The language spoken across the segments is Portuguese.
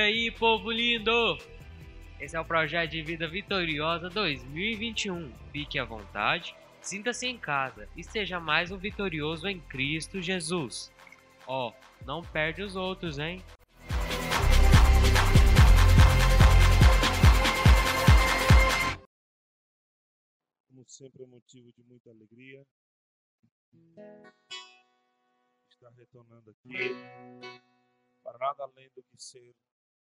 aí, povo lindo? Esse é o projeto de vida vitoriosa 2021. Fique à vontade, sinta-se em casa e seja mais um vitorioso em Cristo Jesus. Ó, oh, não perde os outros, hein? Como sempre é motivo de muita alegria estar retornando aqui para nada além do que ser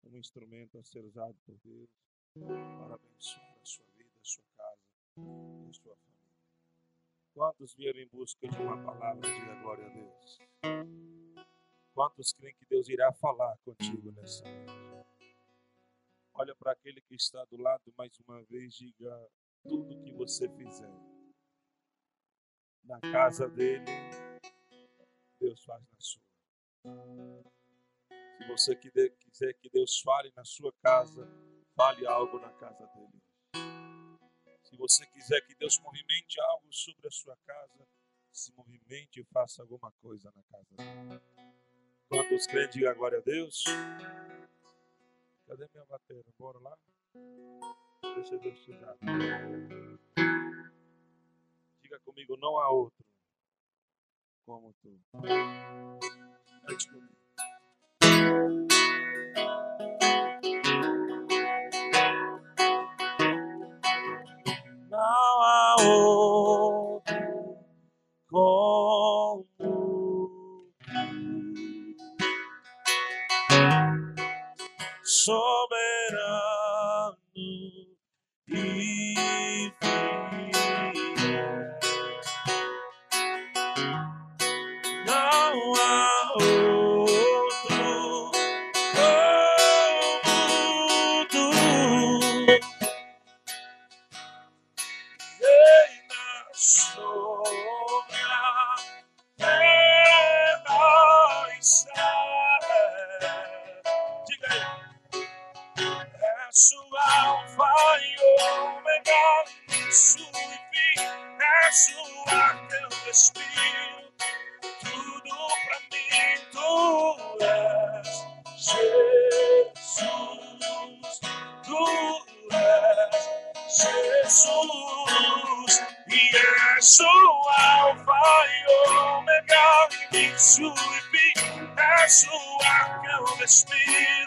um instrumento a ser usado por Deus para abençoar a sua vida, a sua casa e a sua família. Quantos vieram em busca de uma palavra de glória a Deus? Quantos creem que Deus irá falar contigo nessa noite? Olha para aquele que está do lado mais uma vez, diga tudo que você fizer na casa dele, Deus faz na sua. Se você quiser que Deus fale na sua casa, fale algo na casa dele. Se você quiser que Deus movimente algo sobre a sua casa, se movimente e faça alguma coisa na casa dele. Quantos crentes digam glória a Deus? Cadê minha bateria? Bora lá? Deixa Deus te dar. Diga comigo, não há outro como tu. Cante comigo. so sua que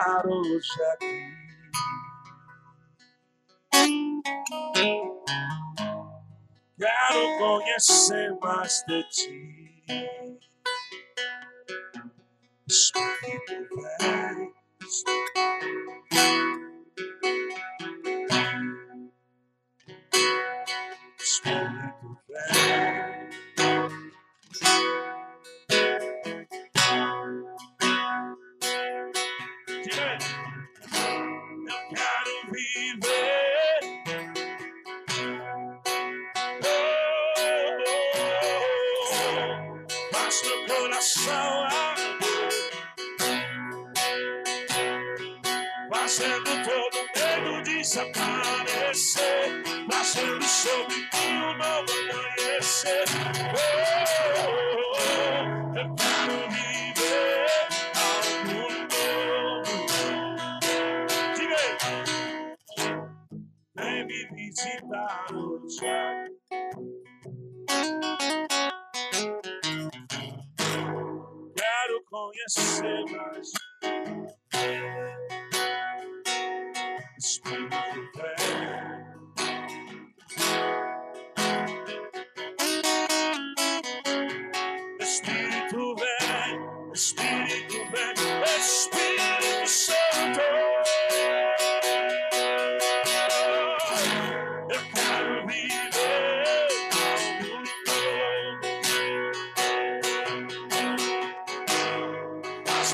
estar hoje aqui. Quero conhecer mais de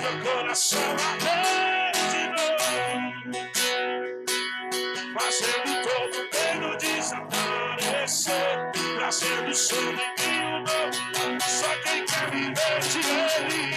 Meu coração arder de novo, fazendo todo medo desaparecer, trazendo sorriso novo. Só quem quer viver de ele.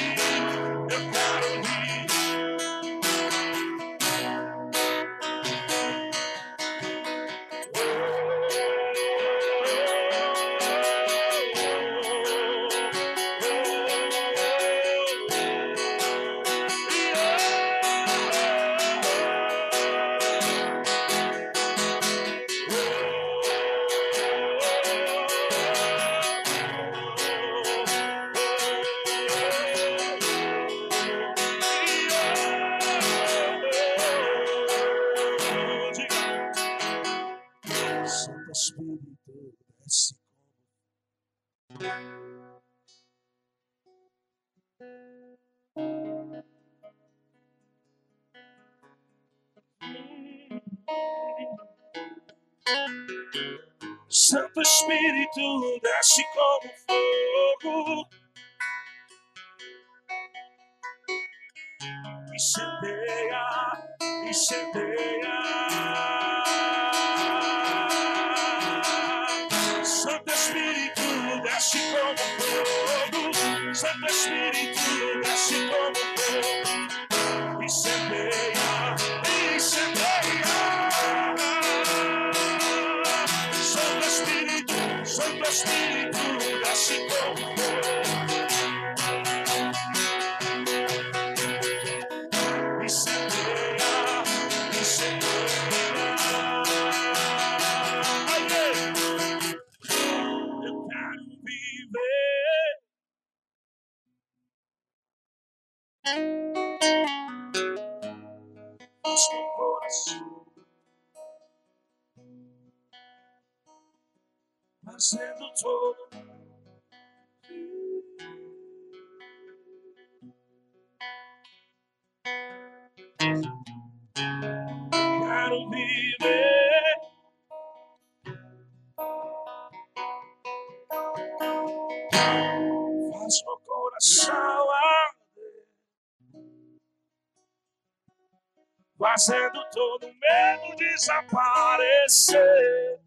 parecer.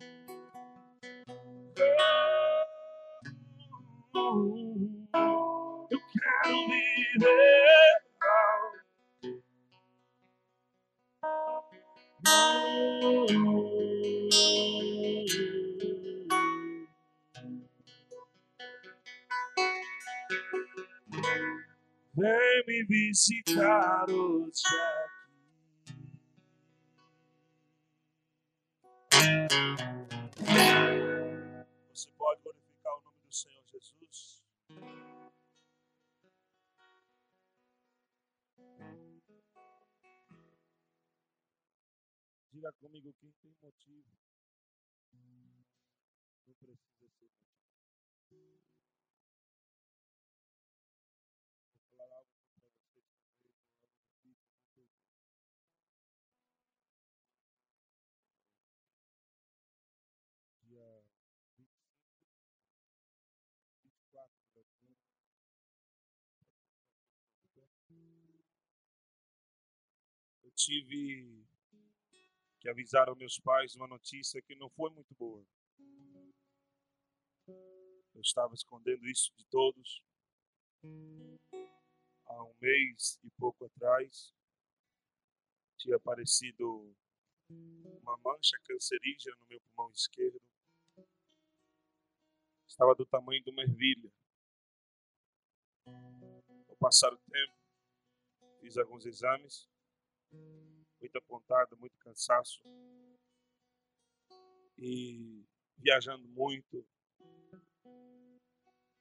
Eu quero viver. Vem me visitar oh. Senhor Jesus? Diga comigo quem tem motivo. Não precisa ser motivo. Tive que avisar aos meus pais uma notícia que não foi muito boa. Eu estava escondendo isso de todos. Há um mês e pouco atrás, tinha aparecido uma mancha cancerígena no meu pulmão esquerdo. Estava do tamanho de uma ervilha. Ao passar o tempo, fiz alguns exames muito apontado, muito cansaço. E viajando muito.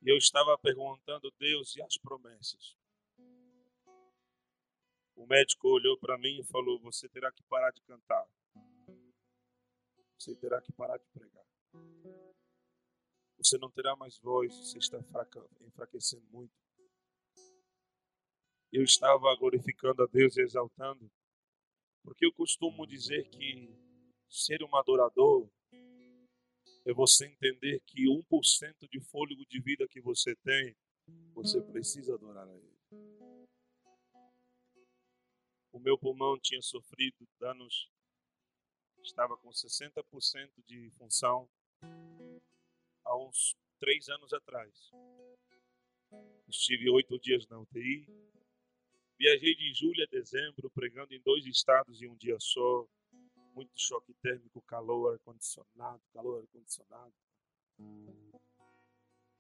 E eu estava perguntando Deus e as promessas. O médico olhou para mim e falou: Você terá que parar de cantar. Você terá que parar de pregar. Você não terá mais voz, você está enfraquecendo muito. Eu estava glorificando a Deus e exaltando. Porque eu costumo dizer que ser um adorador é você entender que 1% de fôlego de vida que você tem, você precisa adorar a Ele. O meu pulmão tinha sofrido danos, estava com 60% de função há uns três anos atrás. Estive oito dias na UTI, Viajei de julho a dezembro, pregando em dois estados em um dia só. Muito choque térmico, calor, ar-condicionado, calor, ar-condicionado.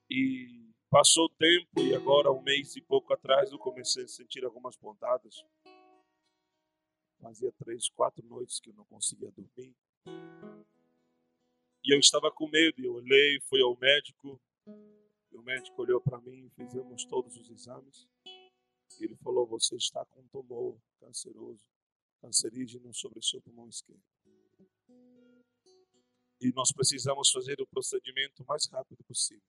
E passou o tempo e agora, um mês e pouco atrás, eu comecei a sentir algumas pontadas. Fazia três, quatro noites que eu não conseguia dormir. E eu estava com medo, eu olhei, fui ao médico. E o médico olhou para mim, fizemos todos os exames. Ele falou: Você está com um tumor canceroso, cancerígeno sobre o seu pulmão esquerdo. E nós precisamos fazer o procedimento mais rápido possível.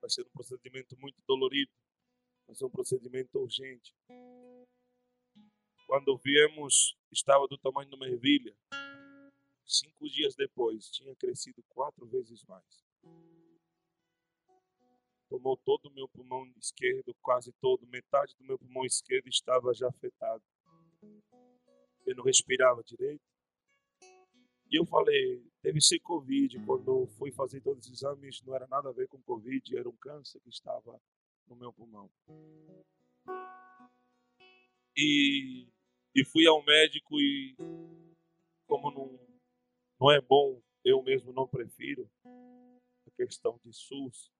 Vai ser um procedimento muito dolorido, mas é um procedimento urgente. Quando viemos, estava do tamanho de uma ervilha. Cinco dias depois, tinha crescido quatro vezes mais tomou todo o meu pulmão esquerdo, quase todo, metade do meu pulmão esquerdo estava já afetado. Eu não respirava direito. E eu falei, deve ser Covid. Quando fui fazer todos os exames, não era nada a ver com Covid, era um câncer que estava no meu pulmão. E, e fui ao médico e, como não, não é bom, eu mesmo não prefiro a questão de SUS,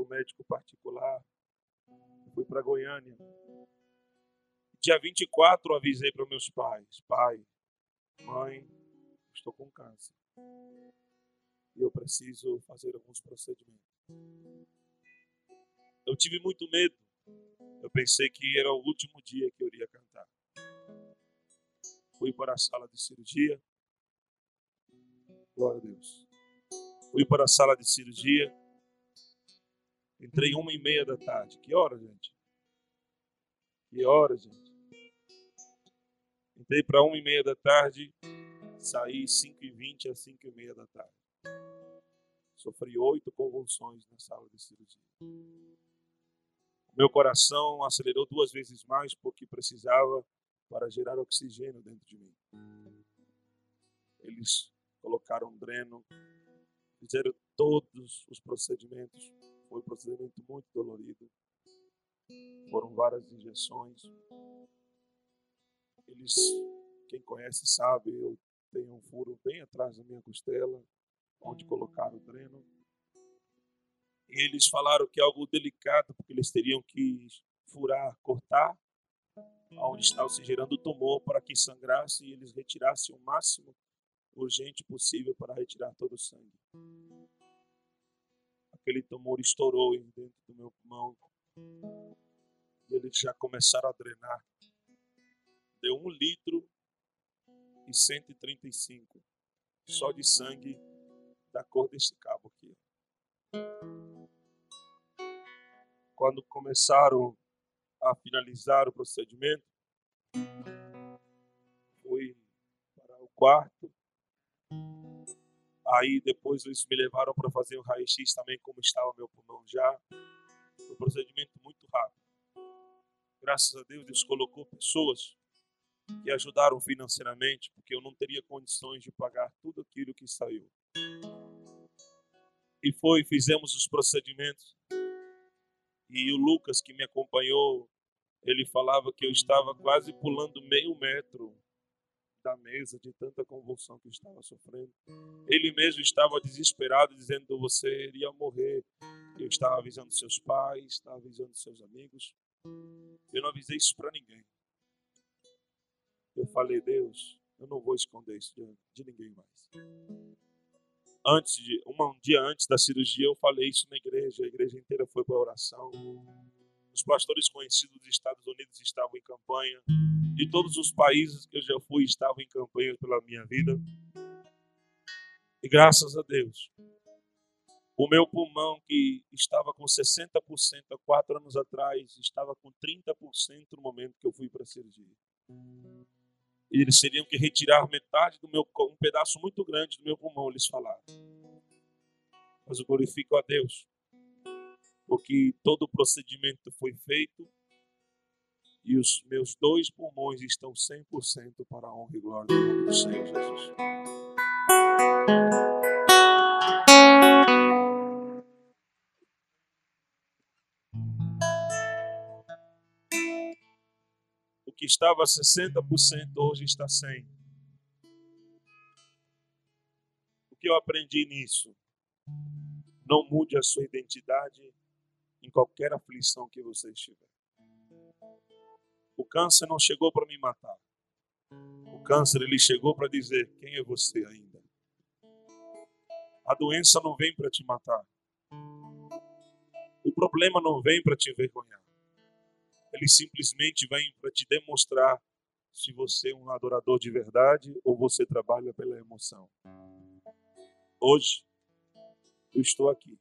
para o médico particular. Fui para Goiânia. Dia 24 avisei para meus pais: pai, mãe, estou com câncer. E eu preciso fazer alguns procedimentos. Eu tive muito medo. Eu pensei que era o último dia que eu iria cantar. Fui para a sala de cirurgia. Glória a Deus. Fui para a sala de cirurgia. Entrei uma e meia da tarde. Que hora, gente? Que hora, gente? Entrei para uma e meia da tarde, saí cinco e vinte a cinco e meia da tarde. Sofri oito convulsões na sala de cirurgia. Meu coração acelerou duas vezes mais porque precisava para gerar oxigênio dentro de mim. Eles colocaram dreno, fizeram todos os procedimentos foi um procedimento muito dolorido. Foram várias injeções. Eles, quem conhece sabe, eu tenho um furo bem atrás da minha costela, onde colocaram o dreno. E eles falaram que é algo delicado, porque eles teriam que furar, cortar onde estava se gerando o tumor para que sangrasse e eles retirassem o máximo urgente possível para retirar todo o sangue. Aquele tumor estourou dentro do meu pulmão e eles já começaram a drenar. Deu um litro e 135 só de sangue da cor desse cabo aqui. Quando começaram a finalizar o procedimento, fui para o quarto. Aí depois eles me levaram para fazer o raio-x também, como estava meu pulmão já. Um procedimento muito rápido. Graças a Deus, Deus colocou pessoas que ajudaram financeiramente, porque eu não teria condições de pagar tudo aquilo que saiu. E foi, fizemos os procedimentos. E o Lucas, que me acompanhou, ele falava que eu estava quase pulando meio metro da mesa de tanta convulsão que estava sofrendo. Ele mesmo estava desesperado, dizendo: Você iria morrer. Eu estava avisando seus pais, estava avisando seus amigos. Eu não avisei isso para ninguém. Eu falei: Deus, eu não vou esconder isso de ninguém mais. Antes de, um dia antes da cirurgia, eu falei isso na igreja. A igreja inteira foi para a oração. Os pastores conhecidos dos Estados Unidos estavam em campanha. De todos os países que eu já fui, estavam em campanha pela minha vida. E graças a Deus, o meu pulmão, que estava com 60% há quatro anos atrás, estava com 30% no momento que eu fui para a cirurgia. Eles teriam que retirar metade do meu, um pedaço muito grande do meu pulmão, eles falaram. Mas eu glorifico a Deus, porque todo o procedimento foi feito e os meus dois pulmões estão 100% para a honra e glória do nome do Senhor Jesus. O que estava a 60% hoje está 100%. O que eu aprendi nisso? Não mude a sua identidade em qualquer aflição que você estiver. O câncer não chegou para me matar. O câncer ele chegou para dizer quem é você ainda. A doença não vem para te matar. O problema não vem para te envergonhar. Ele simplesmente vem para te demonstrar se você é um adorador de verdade ou você trabalha pela emoção. Hoje eu estou aqui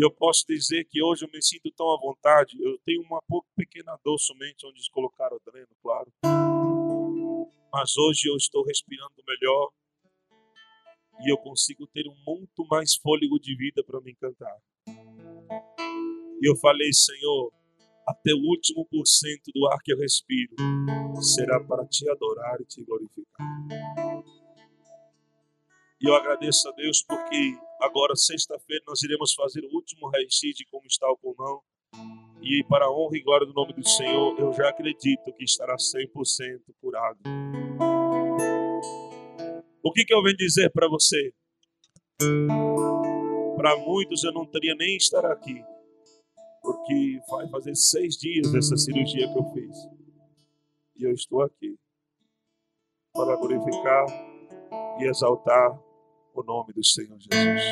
e eu posso dizer que hoje eu me sinto tão à vontade. Eu tenho uma pouco pequena dor somente onde colocaram o dreno, claro. Mas hoje eu estou respirando melhor e eu consigo ter um muito mais fôlego de vida para me encantar. E eu falei, Senhor, até o último por cento do ar que eu respiro será para te adorar e te glorificar. E eu agradeço a Deus porque agora, sexta-feira, nós iremos fazer o último raio-x de como está o pulmão. E para a honra e glória do nome do Senhor, eu já acredito que estará 100% curado. O que, que eu venho dizer para você? Para muitos eu não teria nem estar aqui, porque vai fazer seis dias dessa cirurgia que eu fiz. E eu estou aqui para glorificar e exaltar o nome do Senhor Jesus.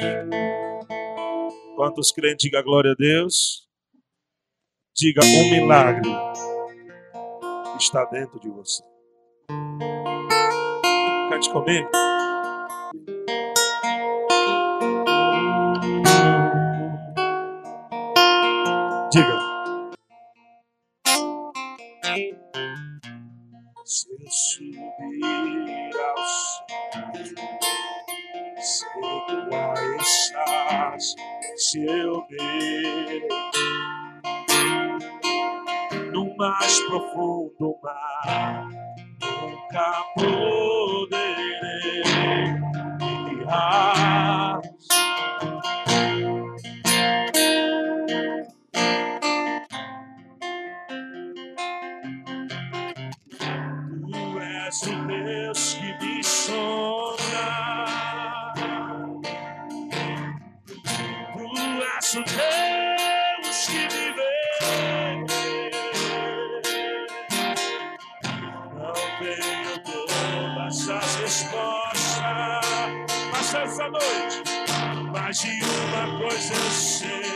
Quantos crentes diga glória a Deus? Diga um milagre está dentro de você. Cante comigo. Profundo mar, nunca poderei essa noite, mais de uma coisa eu sei,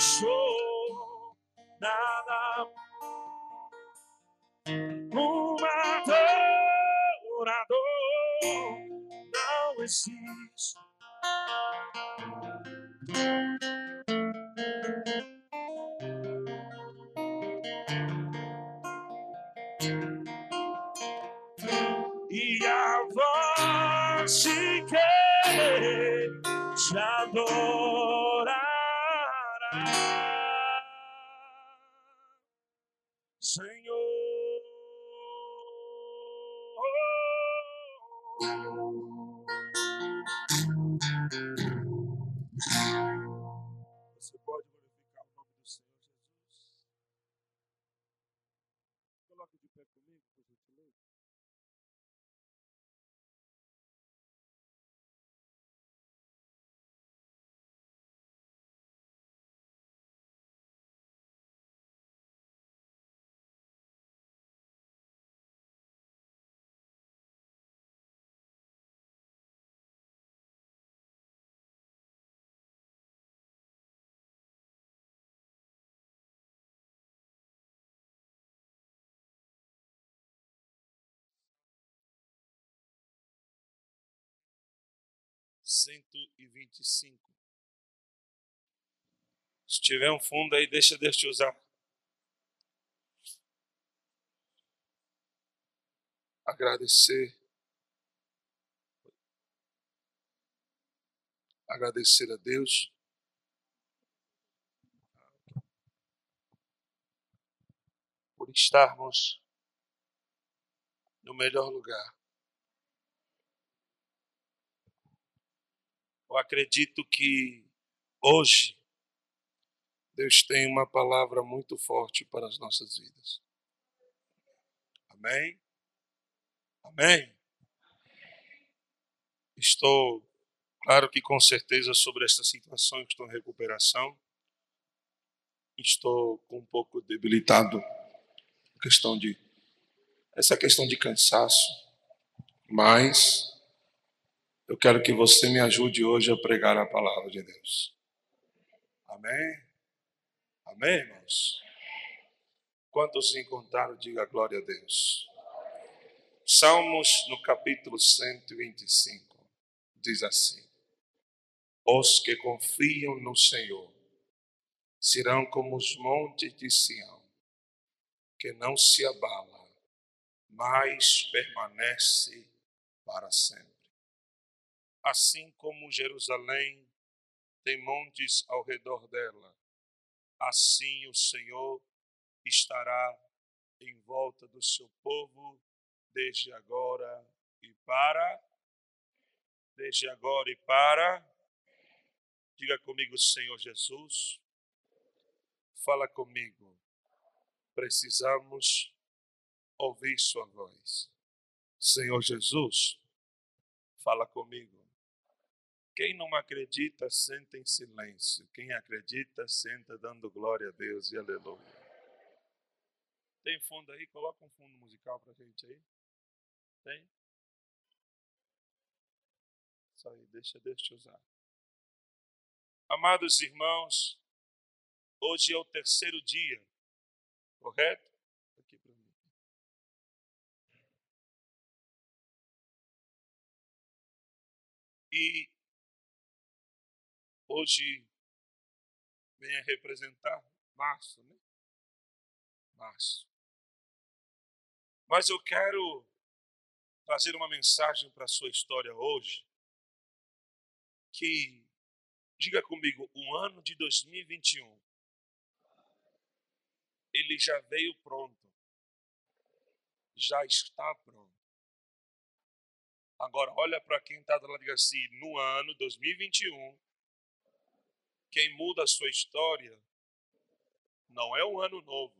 sou, nada. Um adorador não existe. 125. Se tiver um fundo aí, deixa Deus te usar. Agradecer. Agradecer a Deus. Por estarmos no melhor lugar. Eu acredito que hoje Deus tem uma palavra muito forte para as nossas vidas. Amém? Amém? Estou, claro que com certeza, sobre esta situação, estou em recuperação. Estou um pouco debilitado, questão de essa questão de cansaço, mas eu quero que você me ajude hoje a pregar a palavra de Deus. Amém? Amém, irmãos? Quantos encontraram, diga glória a Deus. Salmos no capítulo 125 diz assim: Os que confiam no Senhor serão como os montes de Sião, que não se abala, mas permanece para sempre. Assim como Jerusalém tem montes ao redor dela, assim o Senhor estará em volta do seu povo desde agora e para desde agora e para diga comigo, Senhor Jesus, fala comigo. Precisamos ouvir sua voz. Senhor Jesus, fala comigo. Quem não acredita, senta em silêncio. Quem acredita, senta dando glória a Deus e aleluia. Tem fundo aí? Coloca um fundo musical para a gente aí. Tem? Isso aí, deixa Deus te usar. Amados irmãos, hoje é o terceiro dia, correto? Aqui para mim. E hoje vem a representar março, né? Março. Mas eu quero trazer uma mensagem para a sua história hoje que diga comigo, o ano de 2021 ele já veio pronto. Já está pronto. Agora olha para quem está do lado e diga assim, no ano 2021 quem muda a sua história não é um ano novo,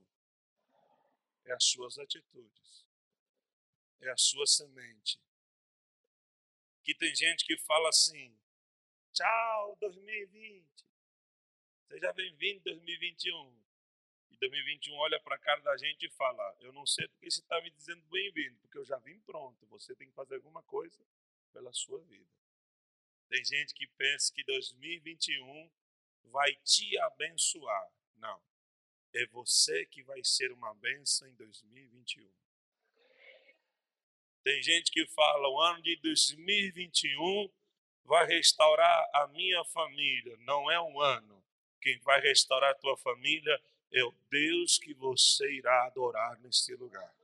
é as suas atitudes, é a sua semente. Que tem gente que fala assim: tchau, 2020, seja bem-vindo 2021. E 2021 olha para a cara da gente e fala: Eu não sei porque você está me dizendo bem-vindo, porque eu já vim pronto. Você tem que fazer alguma coisa pela sua vida. Tem gente que pensa que 2021 vai te abençoar. Não. É você que vai ser uma benção em 2021. Tem gente que fala: o ano de 2021 vai restaurar a minha família. Não é um ano. Quem vai restaurar a tua família é o Deus que você irá adorar neste lugar.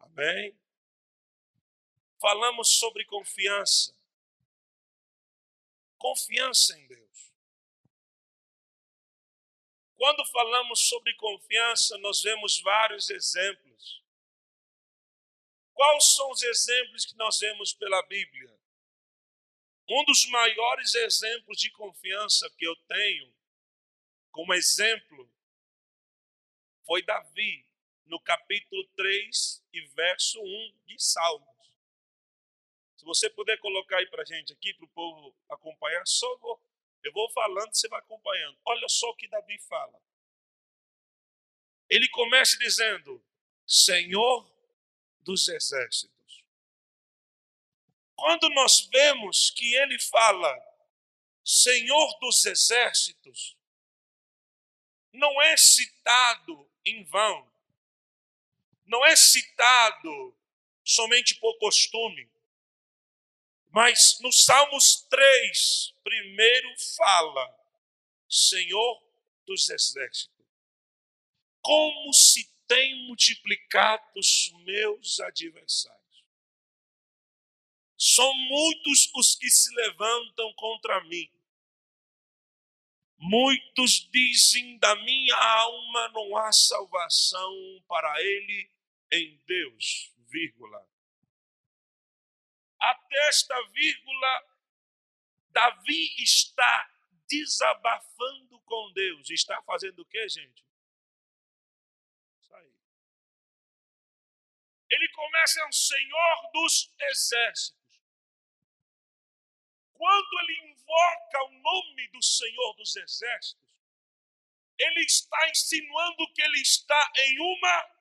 Amém? Falamos sobre confiança. Confiança em Deus. Quando falamos sobre confiança, nós vemos vários exemplos. Quais são os exemplos que nós vemos pela Bíblia? Um dos maiores exemplos de confiança que eu tenho, como exemplo, foi Davi, no capítulo 3 e verso 1 de Salmos. Se você puder colocar aí para a gente aqui, para o povo acompanhar, só vou eu vou falando, você vai acompanhando. Olha só o que Davi fala. Ele começa dizendo: Senhor dos exércitos. Quando nós vemos que ele fala Senhor dos exércitos, não é citado em vão, não é citado somente por costume, mas no Salmos 3, primeiro fala, Senhor dos exércitos, como se tem multiplicado os meus adversários. São muitos os que se levantam contra mim. Muitos dizem da minha alma não há salvação para ele em Deus, vírgula até esta vírgula, Davi está desabafando com Deus. Está fazendo o que, gente? Isso aí. Ele começa o Senhor dos exércitos. Quando ele invoca o nome do Senhor dos exércitos, ele está insinuando que ele está em uma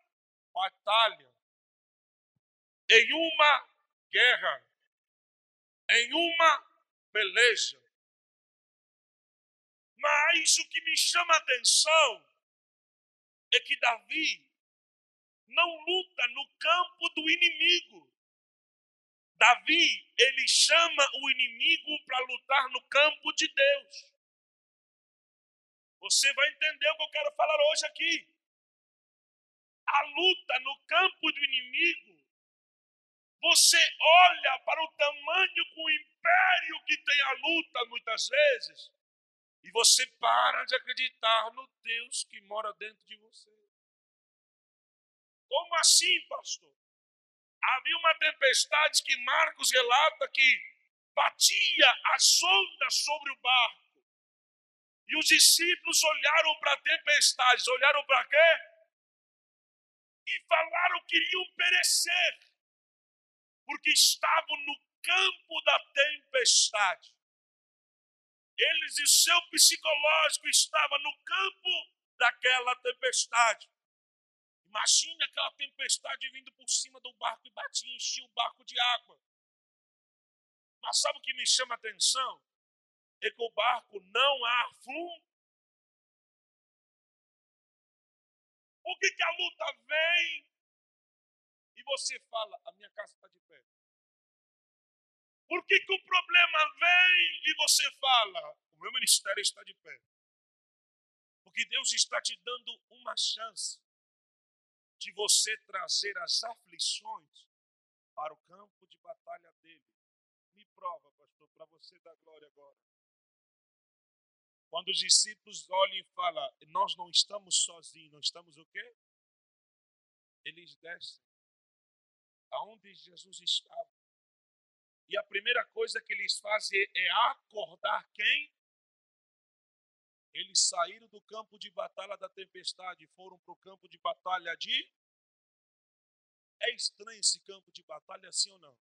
batalha, em uma guerra, em uma peleja. Mas o que me chama a atenção é que Davi não luta no campo do inimigo. Davi, ele chama o inimigo para lutar no campo de Deus. Você vai entender o que eu quero falar hoje aqui. A luta no campo do inimigo, você olha para o tamanho com o império que tem a luta muitas vezes, e você para de acreditar no Deus que mora dentro de você. Como assim, pastor? Havia uma tempestade que Marcos relata que batia as ondas sobre o barco. E os discípulos olharam para a tempestade, olharam para quê? E falaram que iriam perecer, porque estavam no campo da tempestade. Eles e seu psicológico estavam no campo daquela tempestade. Imagine aquela tempestade vindo por cima do barco e batia, enchia o barco de água. Mas sabe o que me chama a atenção? É que o barco não afunda. Por que, que a luta vem você fala, a minha casa está de pé? Por que, que o problema vem e você fala, o meu ministério está de pé? Porque Deus está te dando uma chance de você trazer as aflições para o campo de batalha dele. Me prova, pastor, para você dar glória agora. Quando os discípulos olham e falam, nós não estamos sozinhos, nós estamos o quê? Eles descem aonde Jesus estava. E a primeira coisa que eles fazem é acordar quem? Eles saíram do campo de batalha da tempestade e foram para o campo de batalha de. É estranho esse campo de batalha, sim ou não?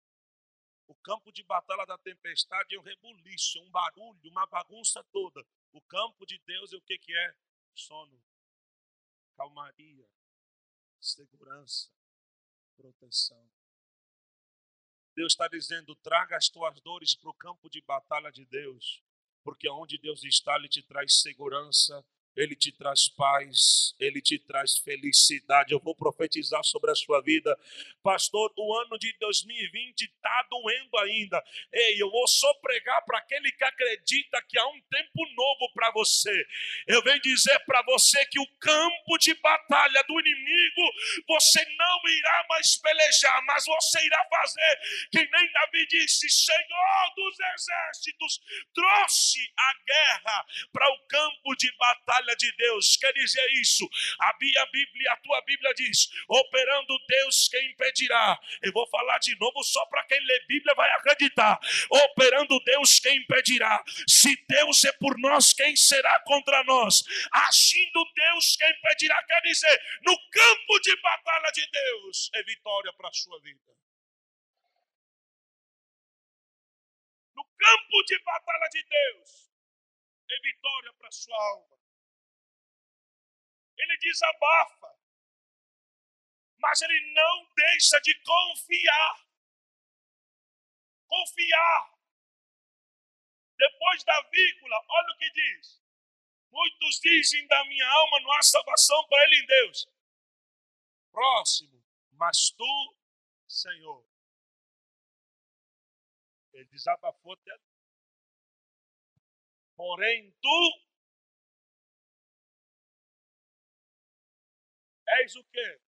O campo de batalha da tempestade é um rebuliço, é um barulho, uma bagunça toda. O campo de Deus é o que, que é? Sono, calmaria, segurança, proteção. Deus está dizendo: traga as tuas dores para o campo de batalha de Deus porque onde Deus está, Ele te traz segurança, Ele te traz paz, Ele te traz felicidade. Eu vou profetizar sobre a sua vida. Pastor, o ano de 2020 está doendo ainda. Ei, eu vou só pregar para aquele que acredita que há um tempo novo para você. Eu venho dizer para você que o campo de batalha do inimigo, você não irá mais pelejar, mas você irá fazer que nem Davi disse: Senhor dos exércitos, trouxe a guerra para o campo de batalha de Deus. Quer dizer isso? A Bíblia, a tua Bíblia diz: operando Deus, quem impedirá? Eu vou falar de novo só para quem lê Bíblia vai acreditar. Operando Deus, quem impedirá? Se Deus é por nós, quem será contra nós? Agindo Deus, quem impedirá? Quer dizer, no campo de batalha de Deus é vitória para a sua vida. No campo de batalha de Deus é vitória para a sua alma. Ele desabafa, mas ele não deixa de confiar. Confiar. Depois da vírgula, olha o que diz. Muitos dizem da minha alma não há salvação para ele em Deus. Próximo, mas tu, Senhor. Ele desabafou até. Porém, tu És o quê?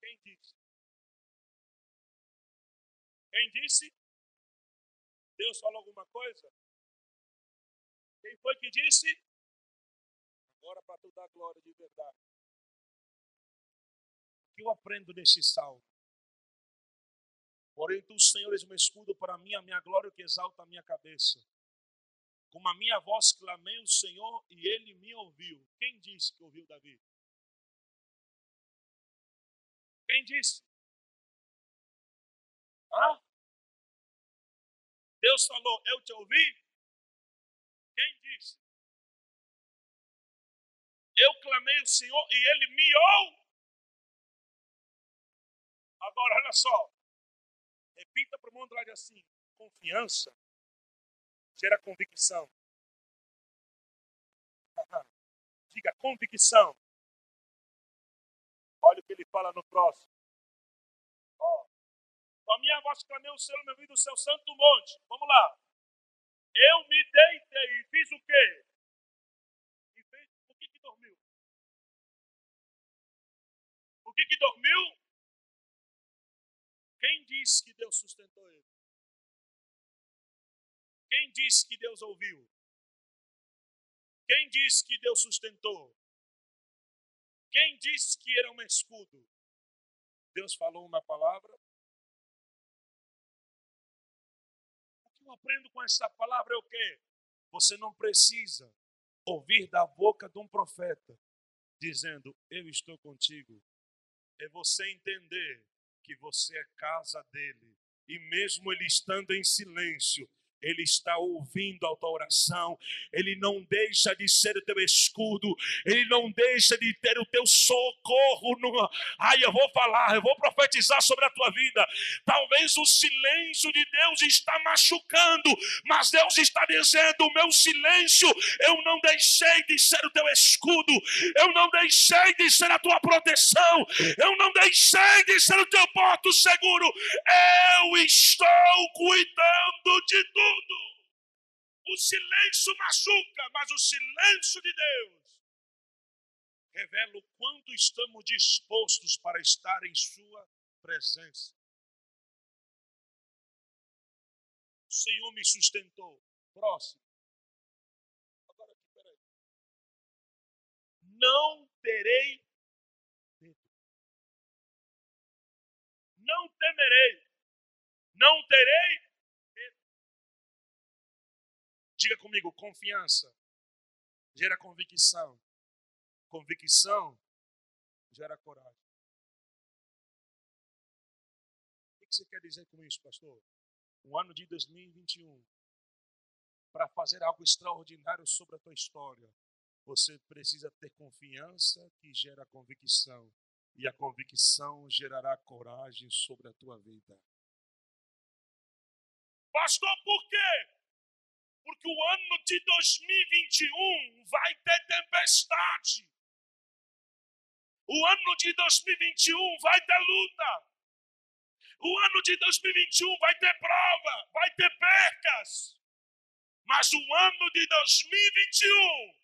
Quem disse? Quem disse? Deus falou alguma coisa? Quem foi que disse? Agora para tu dar glória de verdade. O que eu aprendo nesse salmo? Porém, tu, Senhor, és um escudo para mim, a minha glória que exalta a minha cabeça. Com a minha voz clamei o Senhor e ele me ouviu. Quem disse que ouviu Davi? Quem disse? Hã? Deus falou, eu te ouvi? Quem disse? Eu clamei o Senhor e ele me ouviu. Agora, olha só. Repita para o mundo lá de assim: confiança gera convicção. Diga convicção. Olha o que ele fala no próximo. Ó. Com a minha voz clamei o Senhor, meu ouvido, o seu santo monte. Vamos lá. Eu me deitei e fiz o quê? E fez, por que, que dormiu? Por que, que dormiu? Quem disse que Deus sustentou ele? Quem disse que Deus ouviu? Quem disse que Deus sustentou? Quem disse que era um escudo? Deus falou uma palavra. O que eu aprendo com essa palavra é o quê? Você não precisa ouvir da boca de um profeta dizendo: Eu estou contigo. É você entender que você é casa dele. E mesmo ele estando em silêncio, ele está ouvindo a tua oração, Ele não deixa de ser o teu escudo, Ele não deixa de ter o teu socorro. No... Ai, eu vou falar, eu vou profetizar sobre a tua vida. Talvez o silêncio de Deus está machucando, mas Deus está dizendo: o meu silêncio, eu não deixei de ser o teu escudo, eu não deixei de ser a tua proteção, eu não deixei de ser o teu porto seguro, eu estou cuidando de tudo O silêncio machuca, mas o silêncio de Deus revela o quanto estamos dispostos para estar em Sua presença. O Senhor me sustentou. Próximo. Agora aqui, peraí. Não terei medo. Não temerei. Não terei Diga comigo, confiança gera convicção. Convicção gera coragem. O que você quer dizer com isso, pastor? O ano de 2021, para fazer algo extraordinário sobre a tua história, você precisa ter confiança que gera convicção. E a convicção gerará coragem sobre a tua vida. Pastor, por quê? Porque o ano de 2021 vai ter tempestade. O ano de 2021 vai ter luta. O ano de 2021 vai ter prova, vai ter percas. Mas o ano de 2021,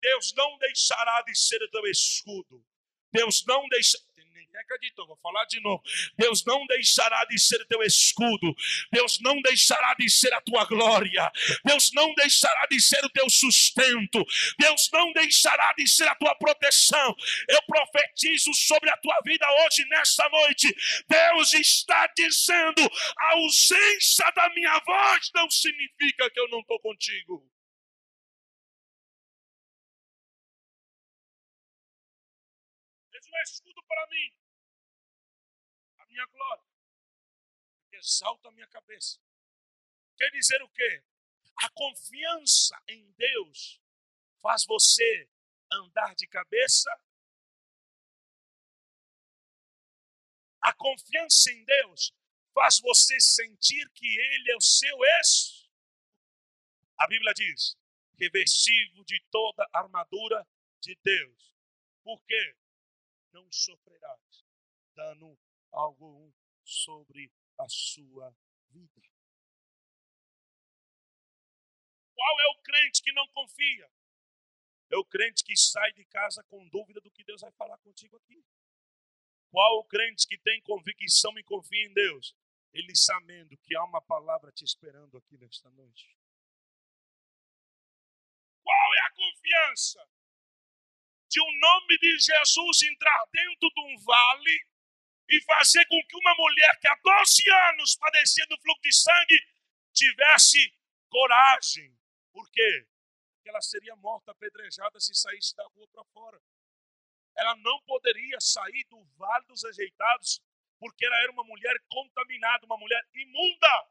Deus não deixará de ser teu escudo. Deus não deixa, Ninguém acreditou, vou falar de novo. Deus não deixará de ser teu escudo, Deus não deixará de ser a tua glória, Deus não deixará de ser o teu sustento, Deus não deixará de ser a tua proteção. Eu profetizo sobre a tua vida hoje, nesta noite. Deus está dizendo: a ausência da minha voz não significa que eu não estou contigo. Escudo para mim minha glória. Exalta a minha cabeça. Quer dizer o quê? A confiança em Deus faz você andar de cabeça. A confiança em Deus faz você sentir que Ele é o seu ex. A Bíblia diz: revestido de toda a armadura de Deus. Por quê? Não sofrerás dano algum sobre a sua vida. Qual é o crente que não confia? É o crente que sai de casa com dúvida do que Deus vai falar contigo aqui. Qual o crente que tem convicção e confia em Deus? Ele sabendo que há uma palavra te esperando aqui nesta noite. Qual é a confiança de um nome de Jesus entrar dentro de um vale e fazer com que uma mulher que há 12 anos padecia do fluxo de sangue tivesse coragem. Por quê? Porque ela seria morta apedrejada se saísse da rua para fora. Ela não poderia sair do vale dos rejeitados, porque ela era uma mulher contaminada, uma mulher imunda.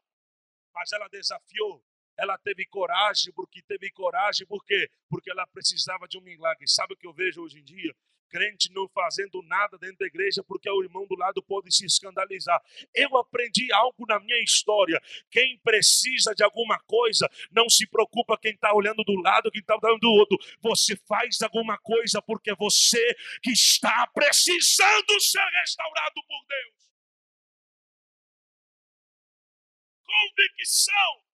Mas ela desafiou, ela teve coragem, porque teve coragem, por quê? Porque ela precisava de um milagre. Sabe o que eu vejo hoje em dia? crente não fazendo nada dentro da igreja porque o irmão do lado pode se escandalizar. Eu aprendi algo na minha história. Quem precisa de alguma coisa, não se preocupa quem está olhando do lado, quem está olhando do outro. Você faz alguma coisa porque você que está precisando ser restaurado por Deus. Convicção.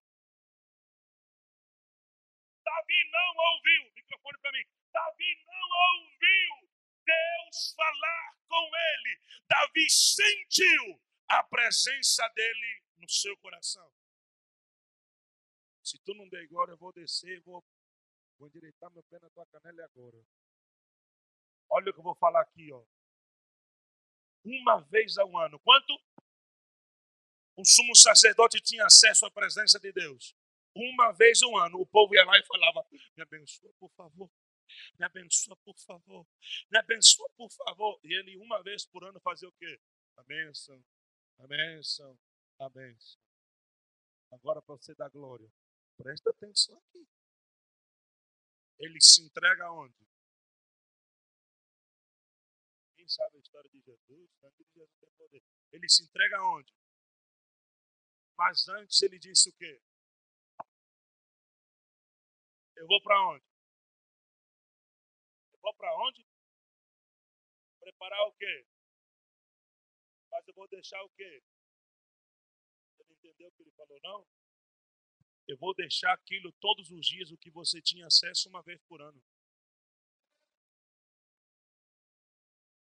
Davi não ouviu. Microfone para mim. Davi não ouviu Deus falar com ele. Davi sentiu a presença dele no seu coração. Se tu não der agora, eu vou descer, vou, vou endireitar meu pé na tua canela agora. Olha o que eu vou falar aqui, ó. Uma vez ao ano. Quanto? O sumo sacerdote tinha acesso à presença de Deus. Uma vez ao ano, o povo ia lá e falava: Me abençoa, por favor. Me abençoa, por favor. Me abençoa, por favor. E ele, uma vez por ano, fazia o quê? A bênção, a bênção, a bênção. Agora, para você dar glória, presta atenção aqui. Ele se entrega aonde? Quem sabe a história de Jesus? Ele se entrega aonde? Mas antes ele disse o quê? Eu vou para onde? Vou para onde? Preparar o quê? Mas eu vou deixar o quê? Você não entendeu o que ele falou, não? Eu vou deixar aquilo todos os dias, o que você tinha acesso uma vez por ano.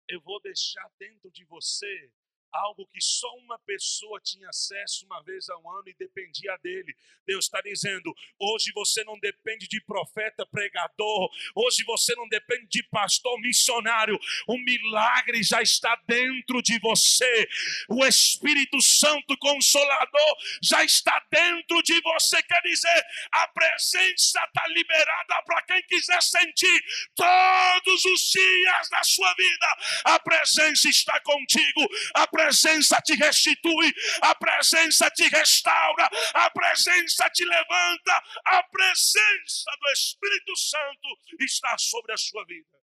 Eu vou deixar dentro de você algo que só uma pessoa tinha acesso uma vez ao ano e dependia dele. Deus está dizendo: hoje você não depende de profeta, pregador, hoje você não depende de pastor, missionário. O milagre já está dentro de você. O Espírito Santo Consolador já está dentro de você. Quer dizer, a presença está liberada para quem quiser sentir todos os dias da sua vida. A presença está contigo. A presença te restitui, a presença te restaura, a presença te levanta, a presença do Espírito Santo está sobre a sua vida.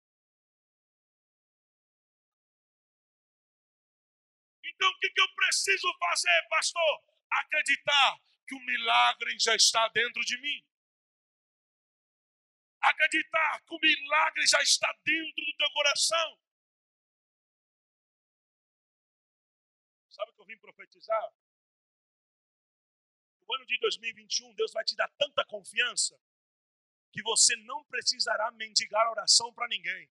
Então, o que, eu preciso fazer, pastor? Acreditar que o milagre já está dentro de mim. Acreditar que o milagre já está dentro do teu coração. Profetizar? O ano de 2021, Deus vai te dar tanta confiança que você não precisará mendigar oração para ninguém.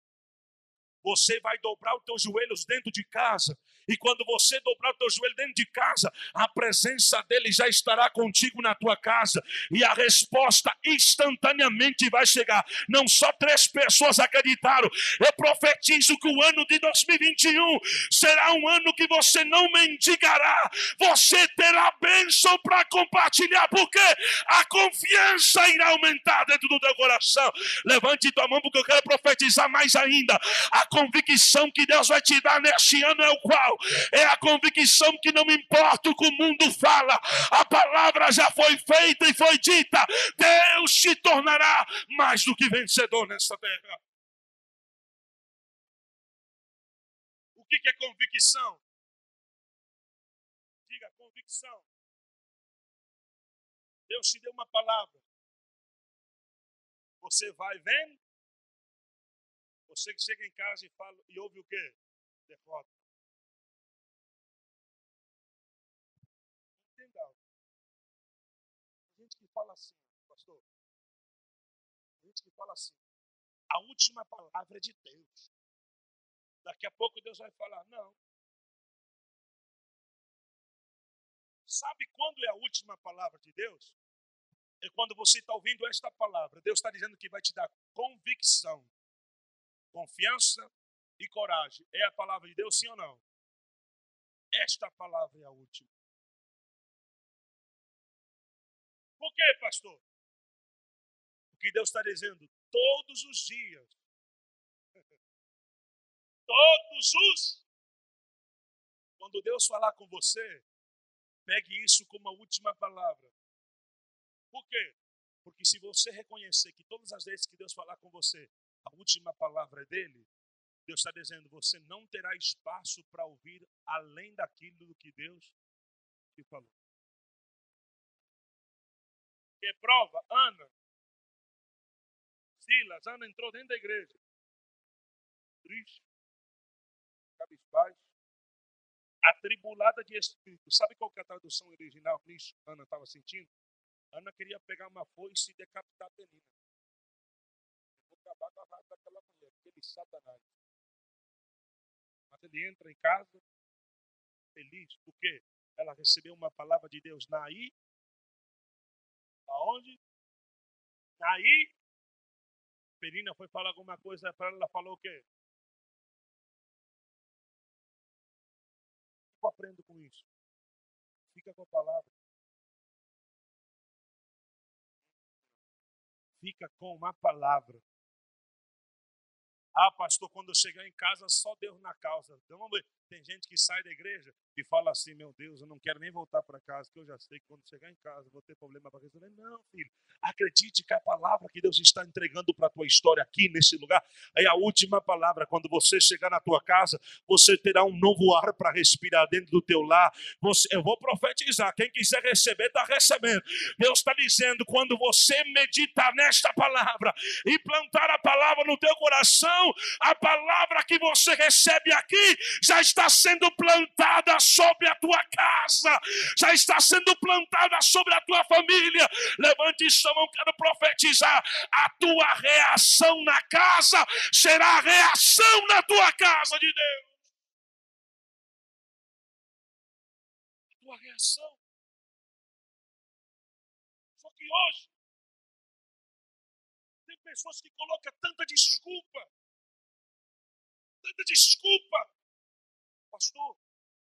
Você vai dobrar os teus joelhos dentro de casa e quando você dobrar o teu joelho dentro de casa, a presença dele já estará contigo na tua casa. E a resposta instantaneamente vai chegar. Não só três pessoas acreditaram. Eu profetizo que o ano de 2021 será um ano que você não mendigará. Você terá bênção para compartilhar. Porque a confiança irá aumentar dentro do teu coração. Levante tua mão porque eu quero profetizar mais ainda. A convicção que Deus vai te dar neste ano é o qual? É a convicção que não importa o que o mundo fala, a palavra já foi feita e foi dita. Deus te tornará mais do que vencedor nessa terra. O que é convicção? Diga convicção. Deus te deu uma palavra. Você vai vendo? Você que chega em casa e fala e ouve o quê? Derrota. A última palavra de Deus. Daqui a pouco Deus vai falar, não. Sabe quando é a última palavra de Deus? É quando você está ouvindo esta palavra. Deus está dizendo que vai te dar convicção, confiança e coragem. É a palavra de Deus, sim ou não? Esta palavra é a última. Por quê, pastor? Porque Deus está dizendo todos os dias. Todos os. Quando Deus falar com você, pegue isso como a última palavra. Por quê? Porque se você reconhecer que todas as vezes que Deus falar com você, a última palavra é dele, Deus está dizendo: você não terá espaço para ouvir além daquilo que Deus te falou. Que prova? Ana. Silas, Ana entrou dentro da igreja. Triste. Cabisbaixo. Atribulada de espírito. Sabe qual que é a tradução original que Ana estava sentindo? Ana queria pegar uma foice e decapitar a Penina. Vou acabar com a raça daquela mulher, aquele satanás. Mas ele entra em casa feliz, porque ela recebeu uma palavra de Deus. Naí, aonde? Naí, Penina foi falar alguma coisa para ela, ela falou o quê? Eu aprendo com isso. Fica com a palavra. Fica com a palavra. Ah, pastor, quando eu chegar em casa, só Deus na causa. Então, tem gente que sai da igreja e fala assim: Meu Deus, eu não quero nem voltar para casa, que eu já sei que quando chegar em casa vou ter problema para resolver. Não, filho, acredite que a palavra que Deus está entregando para a tua história aqui nesse lugar é a última palavra. Quando você chegar na tua casa, você terá um novo ar para respirar dentro do teu lar. Você, eu vou profetizar: quem quiser receber, está recebendo. Deus está dizendo: quando você meditar nesta palavra e plantar a palavra no teu coração, a palavra que você recebe aqui já está sendo plantada sobre a tua casa, já está sendo plantada sobre a tua família. Levante sua mão, quero profetizar. A tua reação na casa será a reação na tua casa de Deus. A tua reação. Só que hoje, tem pessoas que colocam tanta desculpa desculpa. Pastor,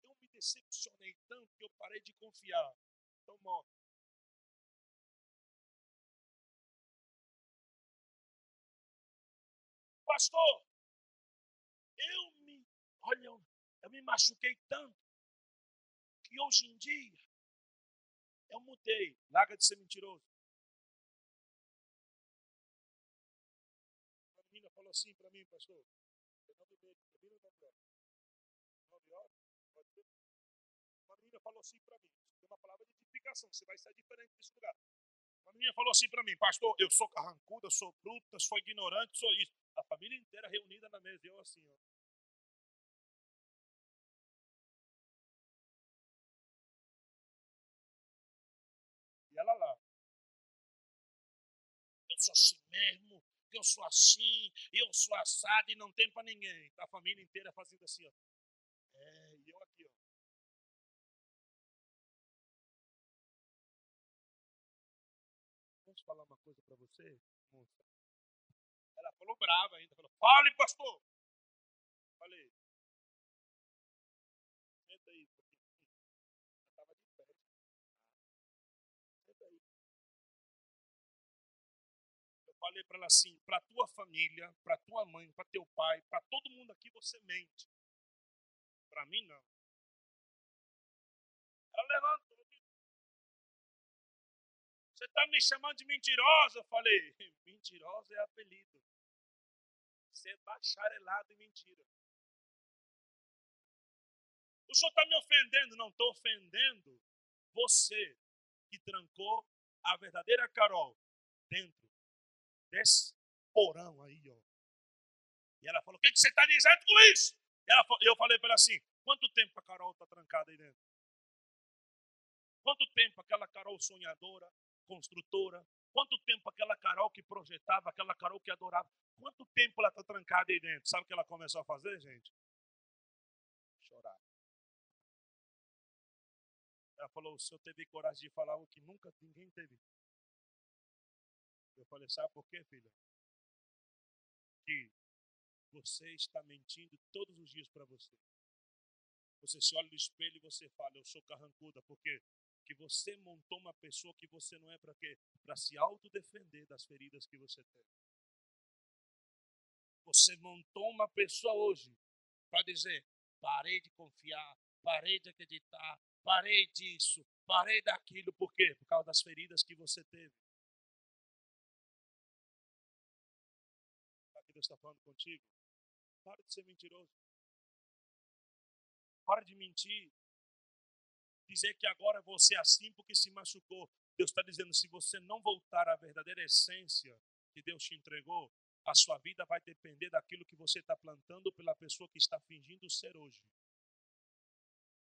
eu me decepcionei tanto que eu parei de confiar. Então morre. Pastor, eu me, olha, eu me machuquei tanto que hoje em dia eu mudei. Larga de ser mentiroso. A menina falou assim para mim, pastor. Assim para mim, tem uma palavra de edificação, você vai sair diferente desse lugar. Uma menina falou assim para mim, pastor, eu sou carrancuda, sou bruta, sou ignorante, sou isso. A família inteira reunida na mesa, e eu assim, ó. E ela lá. Eu sou assim mesmo, eu sou assim, eu sou assado e não tem para ninguém. A família inteira fazendo assim, ó. Você, moça? Ela falou brava ainda, falou, fale, pastor. Falei, senta aí, porque ela estava de pé. Senta aí. Eu falei para ela assim, para tua família, para tua mãe, para teu pai, para todo mundo aqui você mente. Para mim, não. Ela levantou. Você está me chamando de mentirosa? Eu falei, mentirosa é apelido. Você é bacharelado em mentira. O senhor está me ofendendo? Não estou ofendendo você que trancou a verdadeira Carol dentro desse porão aí, ó. E ela falou: O que, que você está dizendo com isso? Ela, eu falei para ela assim: quanto tempo a Carol está trancada aí dentro? Quanto tempo aquela Carol sonhadora, construtora, quanto tempo aquela Carol que projetava, aquela Carol que adorava, quanto tempo ela está trancada aí dentro? Sabe o que ela começou a fazer, gente? Chorar. Ela falou: o senhor teve coragem de falar o que nunca ninguém teve. Eu falei: sabe por quê, filha? Que você está mentindo todos os dias para você. Você se olha no espelho e você fala, eu sou carrancuda, porque que você montou uma pessoa que você não é para quê? Para se autodefender das feridas que você tem. Você montou uma pessoa hoje para dizer, parei de confiar, parei de acreditar, parei disso, parei daquilo, por quê? Por causa das feridas que você teve. Sabe que Deus está falando contigo? Para de ser mentiroso. Para de mentir. Dizer que agora você é assim porque se machucou. Deus está dizendo: se você não voltar à verdadeira essência que Deus te entregou, a sua vida vai depender daquilo que você está plantando pela pessoa que está fingindo ser hoje.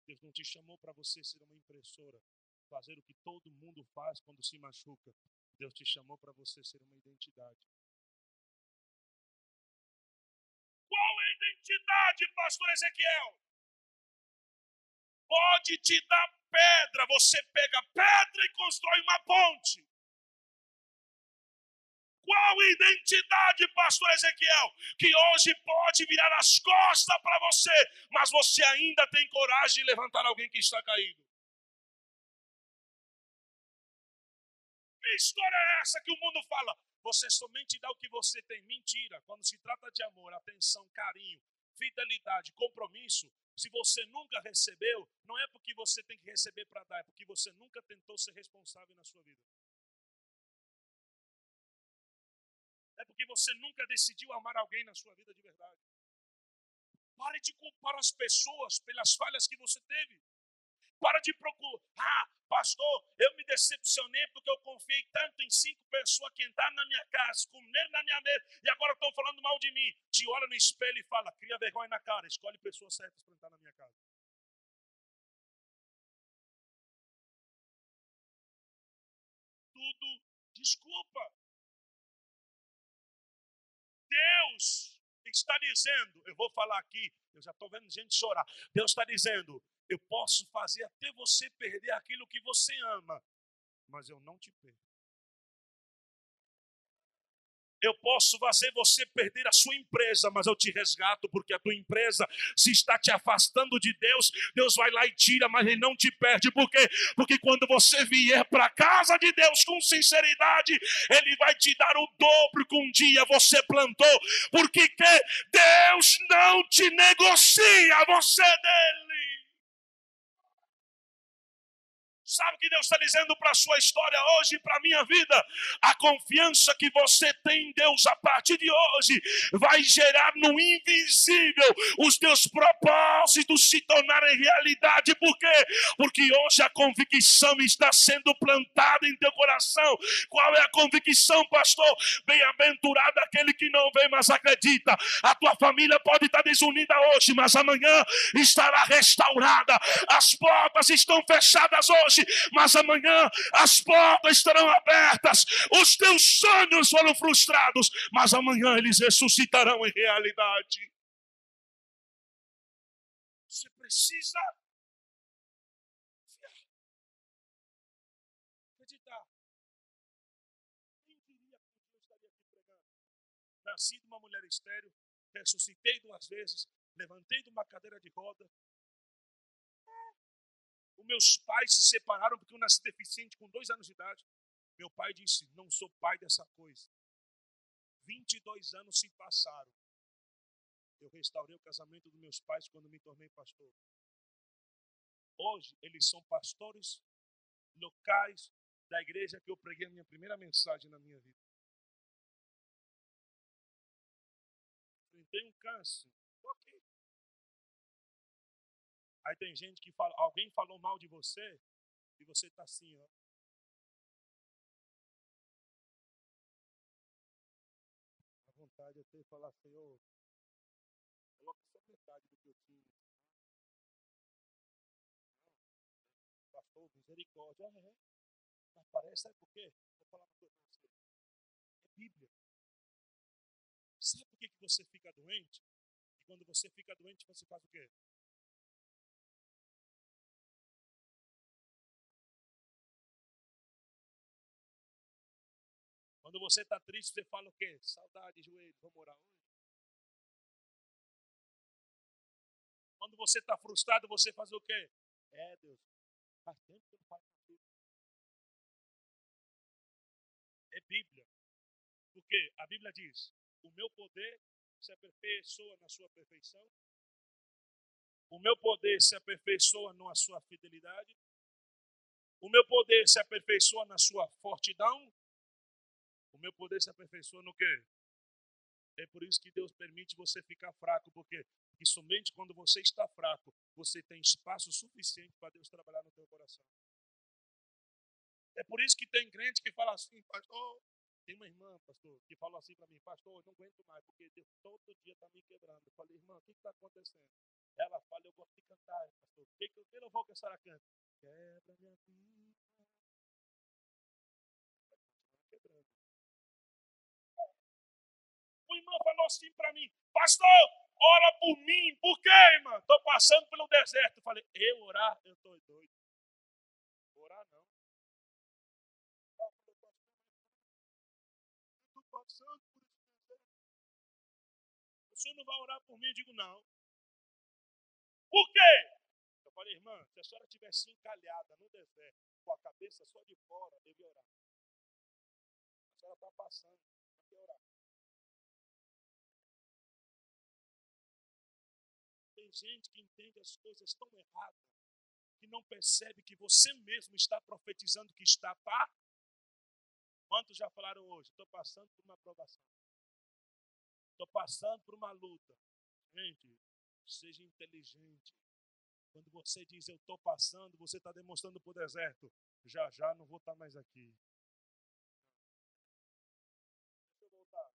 Deus não te chamou para você ser uma impressora, fazer o que todo mundo faz quando se machuca. Deus te chamou para você ser uma identidade. Qual é a identidade, pastor Ezequiel? Pode te dar pedra, você pega pedra e constrói uma ponte. Qual identidade, pastor Ezequiel, que hoje pode virar as costas para você, mas você ainda tem coragem de levantar alguém que está caído? Que história é essa que o mundo fala? Você somente dá o que você tem. Mentira. Quando se trata de amor, atenção, carinho, fidelidade, compromisso, se você nunca recebeu, não é porque você tem que receber para dar, é porque você nunca tentou ser responsável na sua vida. É porque você nunca decidiu amar alguém na sua vida de verdade. Pare de culpar as pessoas pelas falhas que você teve. Para de procurar. Ah, pastor, eu me decepcionei porque eu confiei tanto em cinco pessoas que entraram na minha casa, comeram na minha mesa e agora estão falando mal de mim. Te olha no espelho e fala: cria vergonha na cara, escolhe pessoas certas para entrar na minha casa. Tudo desculpa. Deus está dizendo, eu vou falar aqui, eu já estou vendo gente chorar. Deus está dizendo: eu posso fazer até você perder aquilo que você ama, mas eu não te perco. Eu posso fazer você perder a sua empresa, mas eu te resgato, porque a tua empresa, se está te afastando de Deus, Deus vai lá e tira, mas Ele não te perde. Por quê? Porque quando você vier para a casa de Deus com sinceridade, Ele vai te dar o dobro que um dia você plantou, porque Deus não te negocia, você é dele. Sabe o que Deus está dizendo para a sua história hoje, para a minha vida? A confiança que você tem em Deus a partir de hoje vai gerar no invisível os teus propósitos se tornarem realidade. Por quê? Porque hoje a convicção está sendo plantada em teu coração. Qual é a convicção, pastor? Bem-aventurado aquele que não vê, mas acredita. A tua família pode estar desunida hoje, mas amanhã estará restaurada. As portas estão fechadas hoje mas amanhã as portas estarão abertas. Os teus sonhos foram frustrados, mas amanhã eles ressuscitarão em realidade. Você precisa acreditar. Quem diria que eu estaria aqui pregando? Nasci de uma mulher estéreo, ressuscitei duas vezes, levantei de uma cadeira de roda, os meus pais se separaram porque eu nasci deficiente com dois anos de idade. Meu pai disse: Não sou pai dessa coisa. 22 anos se passaram. Eu restaurei o casamento dos meus pais quando me tornei pastor. Hoje, eles são pastores locais da igreja que eu preguei a minha primeira mensagem na minha vida. Enfrentei um câncer Aí tem gente que fala, alguém falou mal de você e você está assim, ó. A vontade é ter falar, Senhor, coloca só metade do que eu tinha. Pastor, misericórdia. É, mas parece, sabe por quê? Vou falar uma coisa para você. É Bíblia. Sabe por que, que você fica doente? E quando você fica doente, você faz o quê? Quando você está triste, você fala o quê? Saudade, joelho, vou morar onde? Quando você está frustrado, você faz o quê? É, Deus, faz tempo que eu não faço. É Bíblia. Porque a Bíblia diz: o meu poder se aperfeiçoa na sua perfeição. O meu poder se aperfeiçoa na sua fidelidade. O meu poder se aperfeiçoa na sua fortidão. O meu poder se aperfeiçoa no quê? É por isso que Deus permite você ficar fraco, porque, porque somente quando você está fraco, você tem espaço suficiente para Deus trabalhar no teu coração. É por isso que tem crente que fala assim, pastor, tem uma irmã, pastor, que falou assim para mim, pastor, eu não aguento mais, porque Deus todo dia está me quebrando. Eu falei, irmã, o que está acontecendo? Ela fala, eu gosto de cantar, pastor. O que, que eu vou que a senhora canta? Quebra minha vida. O irmão falou assim para mim, pastor, ora por mim. Por quê, irmã? Estou passando pelo deserto. Eu falei, eu orar? Eu estou doido. Orar não. Estou passando por esse deserto. O senhor não vai orar por mim? Eu digo, não. Por quê? Eu falei, irmã, se a senhora tivesse encalhada no deserto, com a cabeça só de fora, eu ia orar. A senhora está passando, eu ia orar. Gente que entende as coisas tão erradas que não percebe que você mesmo está profetizando que está para. Quantos já falaram hoje? Estou passando por uma aprovação. Estou passando por uma luta. Gente, seja inteligente. Quando você diz eu estou passando, você está demonstrando para o deserto. Já já não vou estar mais aqui. Deixa eu voltar.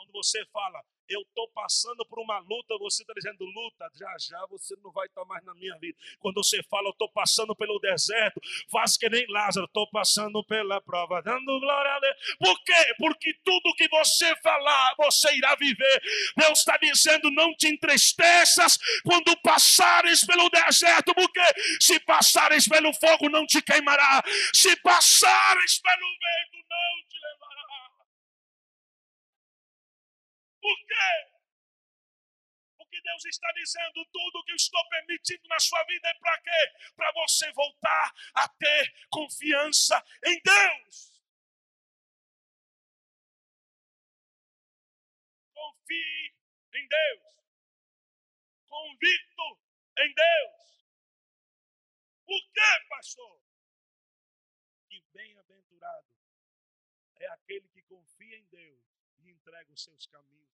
Quando você fala, eu estou passando por uma luta, você está dizendo, luta, já já você não vai estar mais na minha vida. Quando você fala, eu estou passando pelo deserto, faz que nem Lázaro, estou passando pela prova, dando glória a Deus. Por quê? Porque tudo que você falar, você irá viver. Deus está dizendo, não te entristeças quando passares pelo deserto, porque se passares pelo fogo, não te queimará. Se passares pelo vento, não te levará. Por quê? Porque Deus está dizendo tudo que eu estou permitindo na sua vida é para quê? Para você voltar a ter confiança em Deus. Confie em Deus. Convicto em Deus. Por quê, pastor? Que bem-aventurado é aquele que confia em Deus e entrega os seus caminhos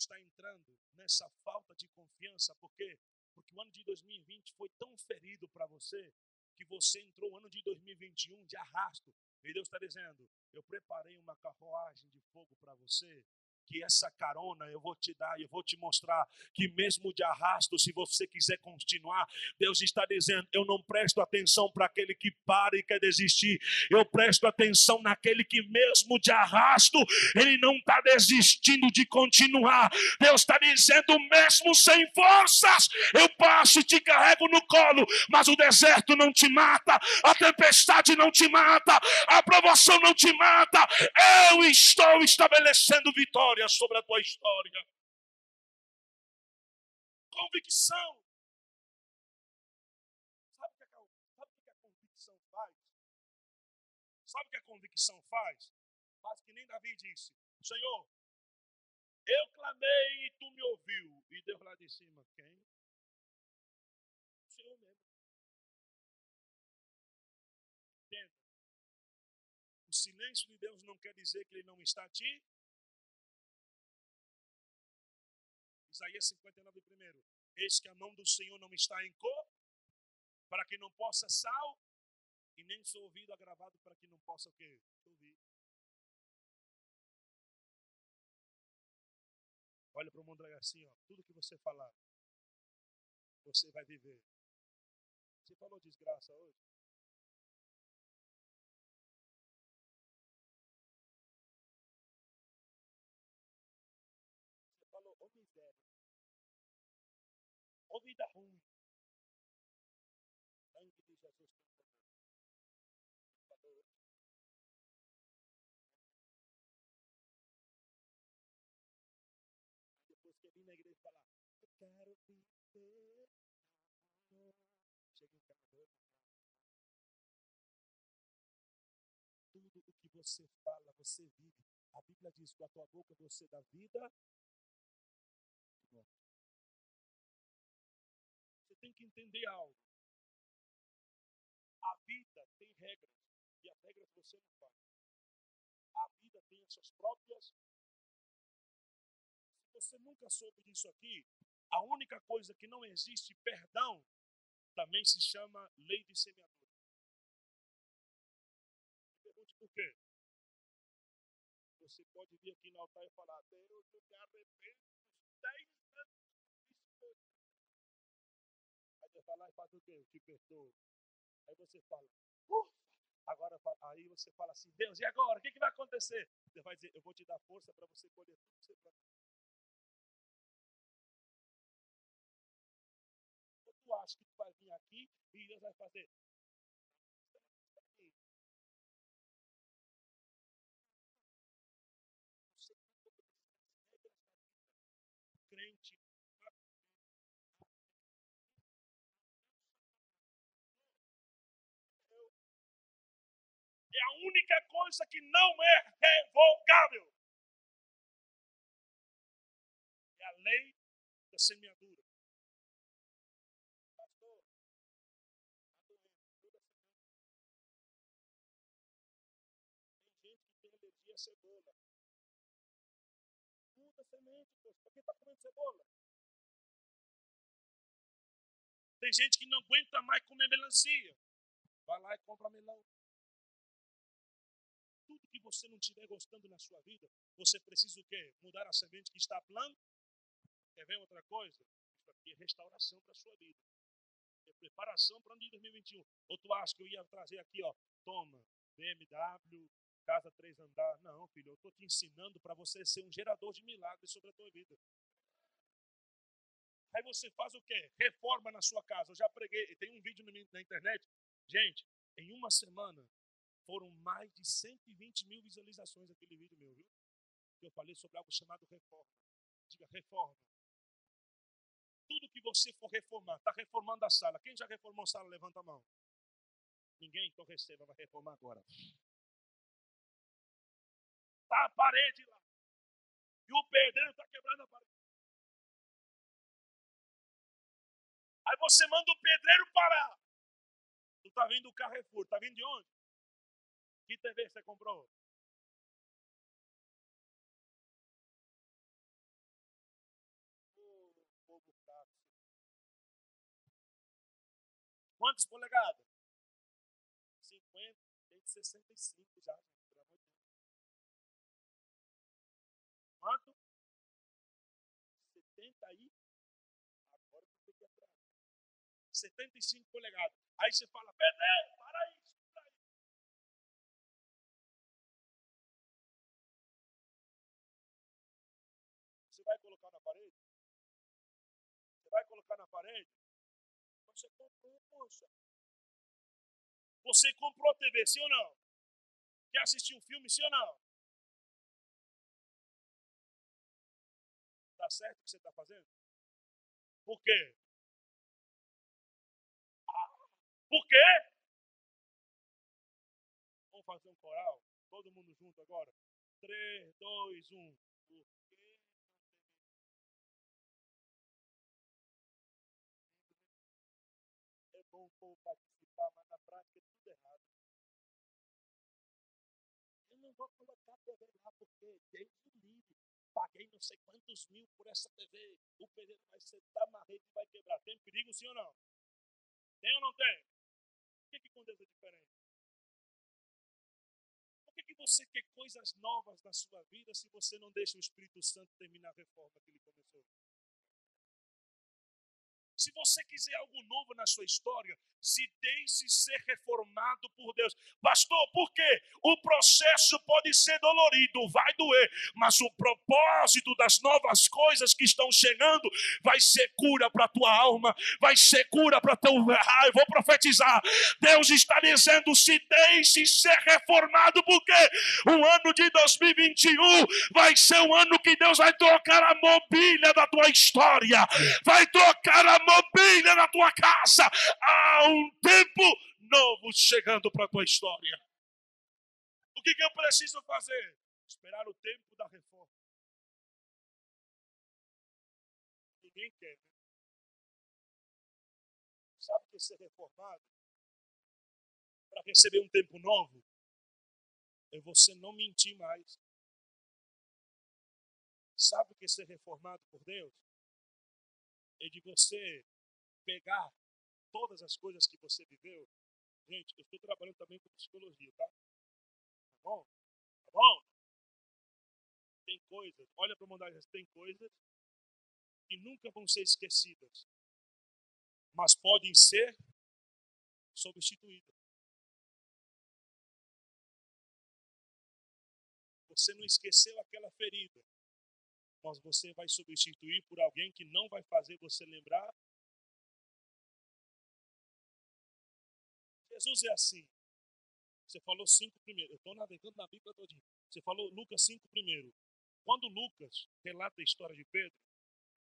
está entrando nessa falta de confiança, por quê? Porque o ano de 2020 foi tão ferido para você que você entrou no ano de 2021 de arrasto. E Deus está dizendo: Eu preparei uma carruagem de fogo para você que essa carona eu vou te dar, eu vou te mostrar que mesmo de arrasto, se você quiser continuar, Deus está dizendo: eu não presto atenção para aquele que para e quer desistir, eu presto atenção naquele que mesmo de arrasto, ele não está desistindo de continuar. Deus está dizendo: mesmo sem forças, eu passo e te carrego no colo, mas o deserto não te mata, a tempestade não te mata, a provação não te mata, eu estou estabelecendo vitória sobre a tua história. Convicção. Sabe o que que a convicção faz? Sabe o que a convicção faz? Faz que nem Davi disse: Senhor, eu clamei e tu me ouviu. E Deus lá de cima, quem? O Senhor mesmo. Entenda. O silêncio de Deus não quer dizer que Ele não está te Isaías 59, primeiro. Eis que a mão do Senhor não está em cor, para que não possa sal, e nem seu ouvido agravado para que não possa o quê? Ouvir. Olha para o mundo assim, ó. Tudo que você falar, você vai viver. Você falou desgraça hoje? Ou vida ruim. Sangue de Jesus tem Depois que eu vim na igreja falar, eu quero viver. Chega em casa, tudo o que você fala, você vive. A Bíblia diz: com a tua boca você dá vida que entender algo. A vida tem regras e as regras você não faz. A vida tem as suas próprias. Se você nunca soube disso aqui, a única coisa que não existe perdão também se chama lei de semeadura. Pergunte por quê? Você pode vir aqui no altar e falar, Deus, eu me arrependo dos 10 anos Você fala, e faz o quê? Eu te perdoo. Aí você fala, ufa! Agora, aí você fala assim, Deus, e agora? O que, que vai acontecer? Deus vai dizer, eu vou te dar força para você colher tudo que você plantou. Ou tu acha que tu vai vir aqui e Deus vai fazer? Única coisa que não é revogável. É a lei da semeadura. Cebola. Muda semente, poxa. Por que está comendo cebola? Tem gente que não aguenta mais comer melancia. Vai lá e compra melão que você não estiver gostando na sua vida, você precisa o quê? Mudar a semente que está plano? Quer ver outra coisa? Isso aqui é restauração para a sua vida. É preparação para o ano de 2021. Ou tu acha que eu ia trazer aqui, ó, toma, BMW, casa três andar. Não, filho, eu estou te ensinando para você ser um gerador de milagres sobre a tua vida. Aí você faz o quê? Reforma na sua casa. Eu já preguei, tem um vídeo na internet. Gente, em uma semana, foram mais de 120 mil visualizações daquele vídeo meu, viu? Eu falei sobre algo chamado reforma. Diga reforma. Tudo que você for reformar, está reformando a sala. Quem já reformou a sala, levanta a mão. Ninguém, então receba, vai reformar agora. Está a parede lá. E o pedreiro está quebrando a parede. Aí você manda o pedreiro parar. Tu está vindo do Carrefour. Está vindo de onde? Que TV você comprou? Quantas polegadas? 50, tem de 65 já. Quanto? 70 aí? Agora eu que atrás. 75 polegadas. Aí você fala, Pedro, para aí. Poxa. Você comprou a TV, sim ou não? Quer assistir um filme, sim ou não? Tá certo o que você está fazendo? Por quê? Ah, por quê? Vamos fazer um coral? Todo mundo junto agora? 3, 2, 1. Povo participar, mas na prática é tudo errado. Eu não vou colocar a TV lá porque Deus o livre. Paguei não sei quantos mil por essa TV. O pedreiro vai sentar na rede e vai quebrar. Tem perigo sim ou não? Tem ou não tem? Por que, que com Deus é diferente? Por que, que você quer coisas novas na sua vida se você não deixa o Espírito Santo terminar a reforma que ele começou? Se você quiser algo novo na sua história, se deixe ser reformado por Deus. Pastor, por quê? O processo pode ser dolorido, vai doer, mas o propósito das novas coisas que estão chegando vai ser cura para a tua alma, vai ser cura para teu. Ah, eu vou profetizar. Deus está dizendo: se deixe ser reformado, porque o ano de 2021 vai ser um ano que Deus vai trocar a mobília da tua história, vai trocar a mobília na tua casa. Há um tempo novo chegando para a tua história. O que, que eu preciso fazer? Esperar o tempo da reforma. Ninguém quer. Né? Sabe que ser reformado para receber um tempo novo é você não mentir mais. Sabe o que é ser reformado por Deus? É de você pegar todas as coisas que você viveu. Gente, eu estou trabalhando também com psicologia, tá? Tá bom? Tá bom? Tem coisas, olha para a tem coisas que nunca vão ser esquecidas, mas podem ser substituídas. Você não esqueceu aquela ferida, mas você vai substituir por alguém que não vai fazer você lembrar. Jesus é assim. Você falou cinco primeiro. Eu estou navegando na Bíblia todinha. Você falou Lucas cinco primeiro. Quando Lucas relata a história de Pedro,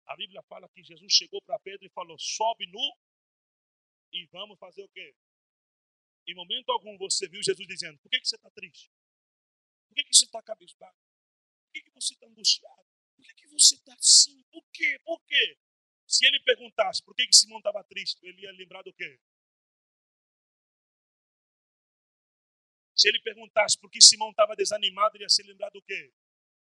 a Bíblia fala que Jesus chegou para Pedro e falou: sobe nu e vamos fazer o quê? Em momento algum você viu Jesus dizendo: por que, que você está triste? Por que, que você está cabisbaixo? Por que, que você está angustiado? Por que, que você está assim? Por quê? Por quê? Se ele perguntasse por que, que Simão estava triste, ele ia lembrar do quê? Se ele perguntasse por que Simão estava desanimado, ele ia se lembrar do quê?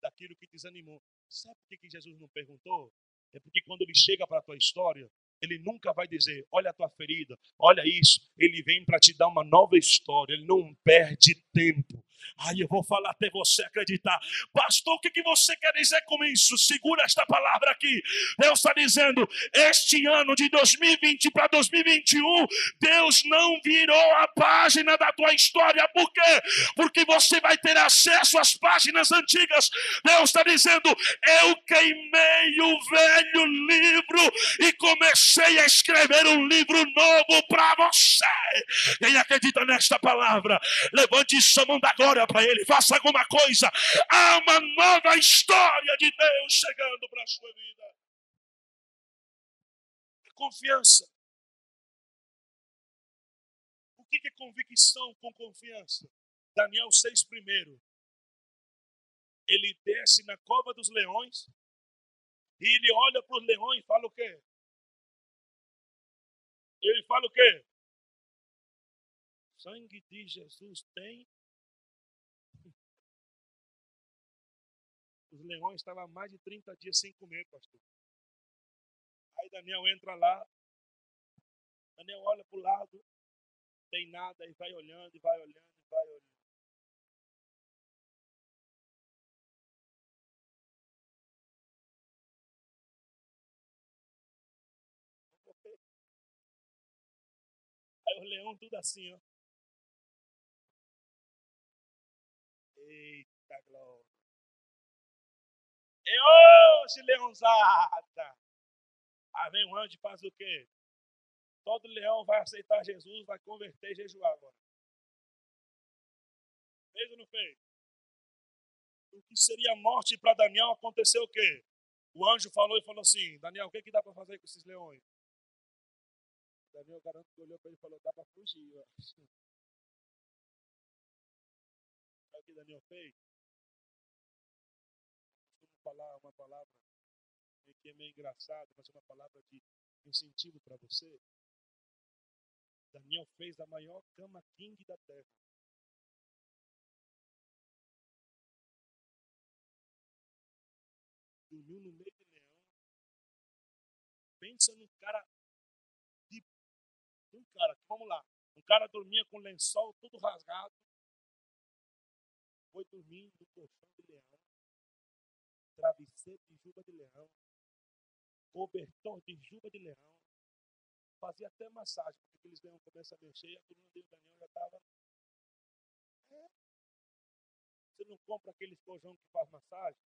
Daquilo que desanimou. Sabe por que, que Jesus não perguntou? É porque quando ele chega para a tua história, ele nunca vai dizer: Olha a tua ferida, olha isso. Ele vem para te dar uma nova história. Ele não perde tempo. Aí eu vou falar até você acreditar. Pastor, o que, que você quer dizer com isso? Segura esta palavra aqui. Deus está dizendo: este ano de 2020 para 2021, Deus não virou a página da tua história. Por quê? Porque você vai ter acesso às páginas antigas. Deus está dizendo: eu queimei o velho livro e comecei a escrever um livro novo para você. Quem acredita nesta palavra, levante sua mão da glória para Ele, faça alguma coisa. Há uma nova história de Deus chegando para a sua vida. Confiança. O que é convicção com confiança? Daniel 6 primeiro. Ele desce na cova dos leões e ele olha para os leões e fala o quê? Ele fala o quê? Sangue de Jesus tem Os leões estavam mais de 30 dias sem comer, pastor. Aí Daniel entra lá, Daniel olha para o lado, tem nada, e vai olhando, e vai olhando, e vai olhando. Aí o leão tudo assim, ó. Eita glória. E hoje, leãozada. Aí vem um anjo e faz o quê? Todo leão vai aceitar Jesus, vai converter e jejuar agora. Fez ou não fez? O que seria morte para Daniel aconteceu o quê? O anjo falou e falou assim: Daniel, o que, que dá para fazer com esses leões? Daniel garanto que olhou para ele e falou: dá para fugir. Sabe o que Daniel fez? Falar uma palavra que é meio engraçada, mas é uma palavra de incentivo para você. Daniel fez a maior cama king da terra. Dormiu no meio de leão. Pensa num cara de. Um cara, vamos lá. Um cara dormia com lençol todo rasgado. Foi dormindo no colchão de leão travesseiro de juba de leão, cobertor de juba de leão, fazia até massagem, porque aqueles leões começam a mexer e a coluna dele Daniel já estava. É. Você não compra aqueles cojão que faz massagem?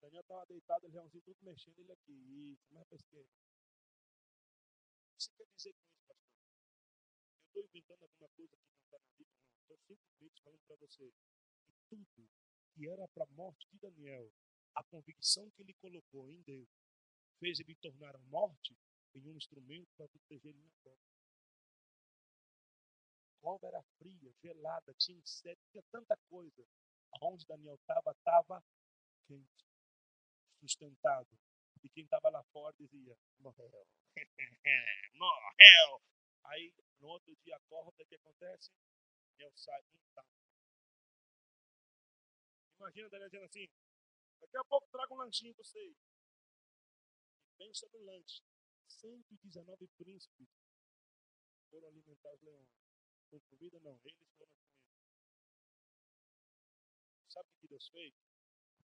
Daniel estava deitado, o leãozinho tudo mexendo, ele aqui, isso, mais para esquerda. O que você quer dizer com isso, pastor? Eu estou inventando alguma coisa que não está na Bíblia, não. Estou simplesmente falando para você que tudo que era para a morte de Daniel a convicção que ele colocou em Deus fez ele tornar a morte em um instrumento para proteger ele na. A cova era fria, gelada, tinha inseto, tinha tanta coisa. Aonde Daniel estava, estava quente, sustentado. E quem estava lá fora dizia: morreu, morreu. Aí, no outro dia, acorda, o que acontece? Eu saio intacto. Imagina Daniel dizendo assim, daqui a pouco trago um lanchinho para vocês. Pensa no lanche. 119 príncipes foram alimentar os leões. Com comida não, eles foram comer. Sabe o que Deus fez?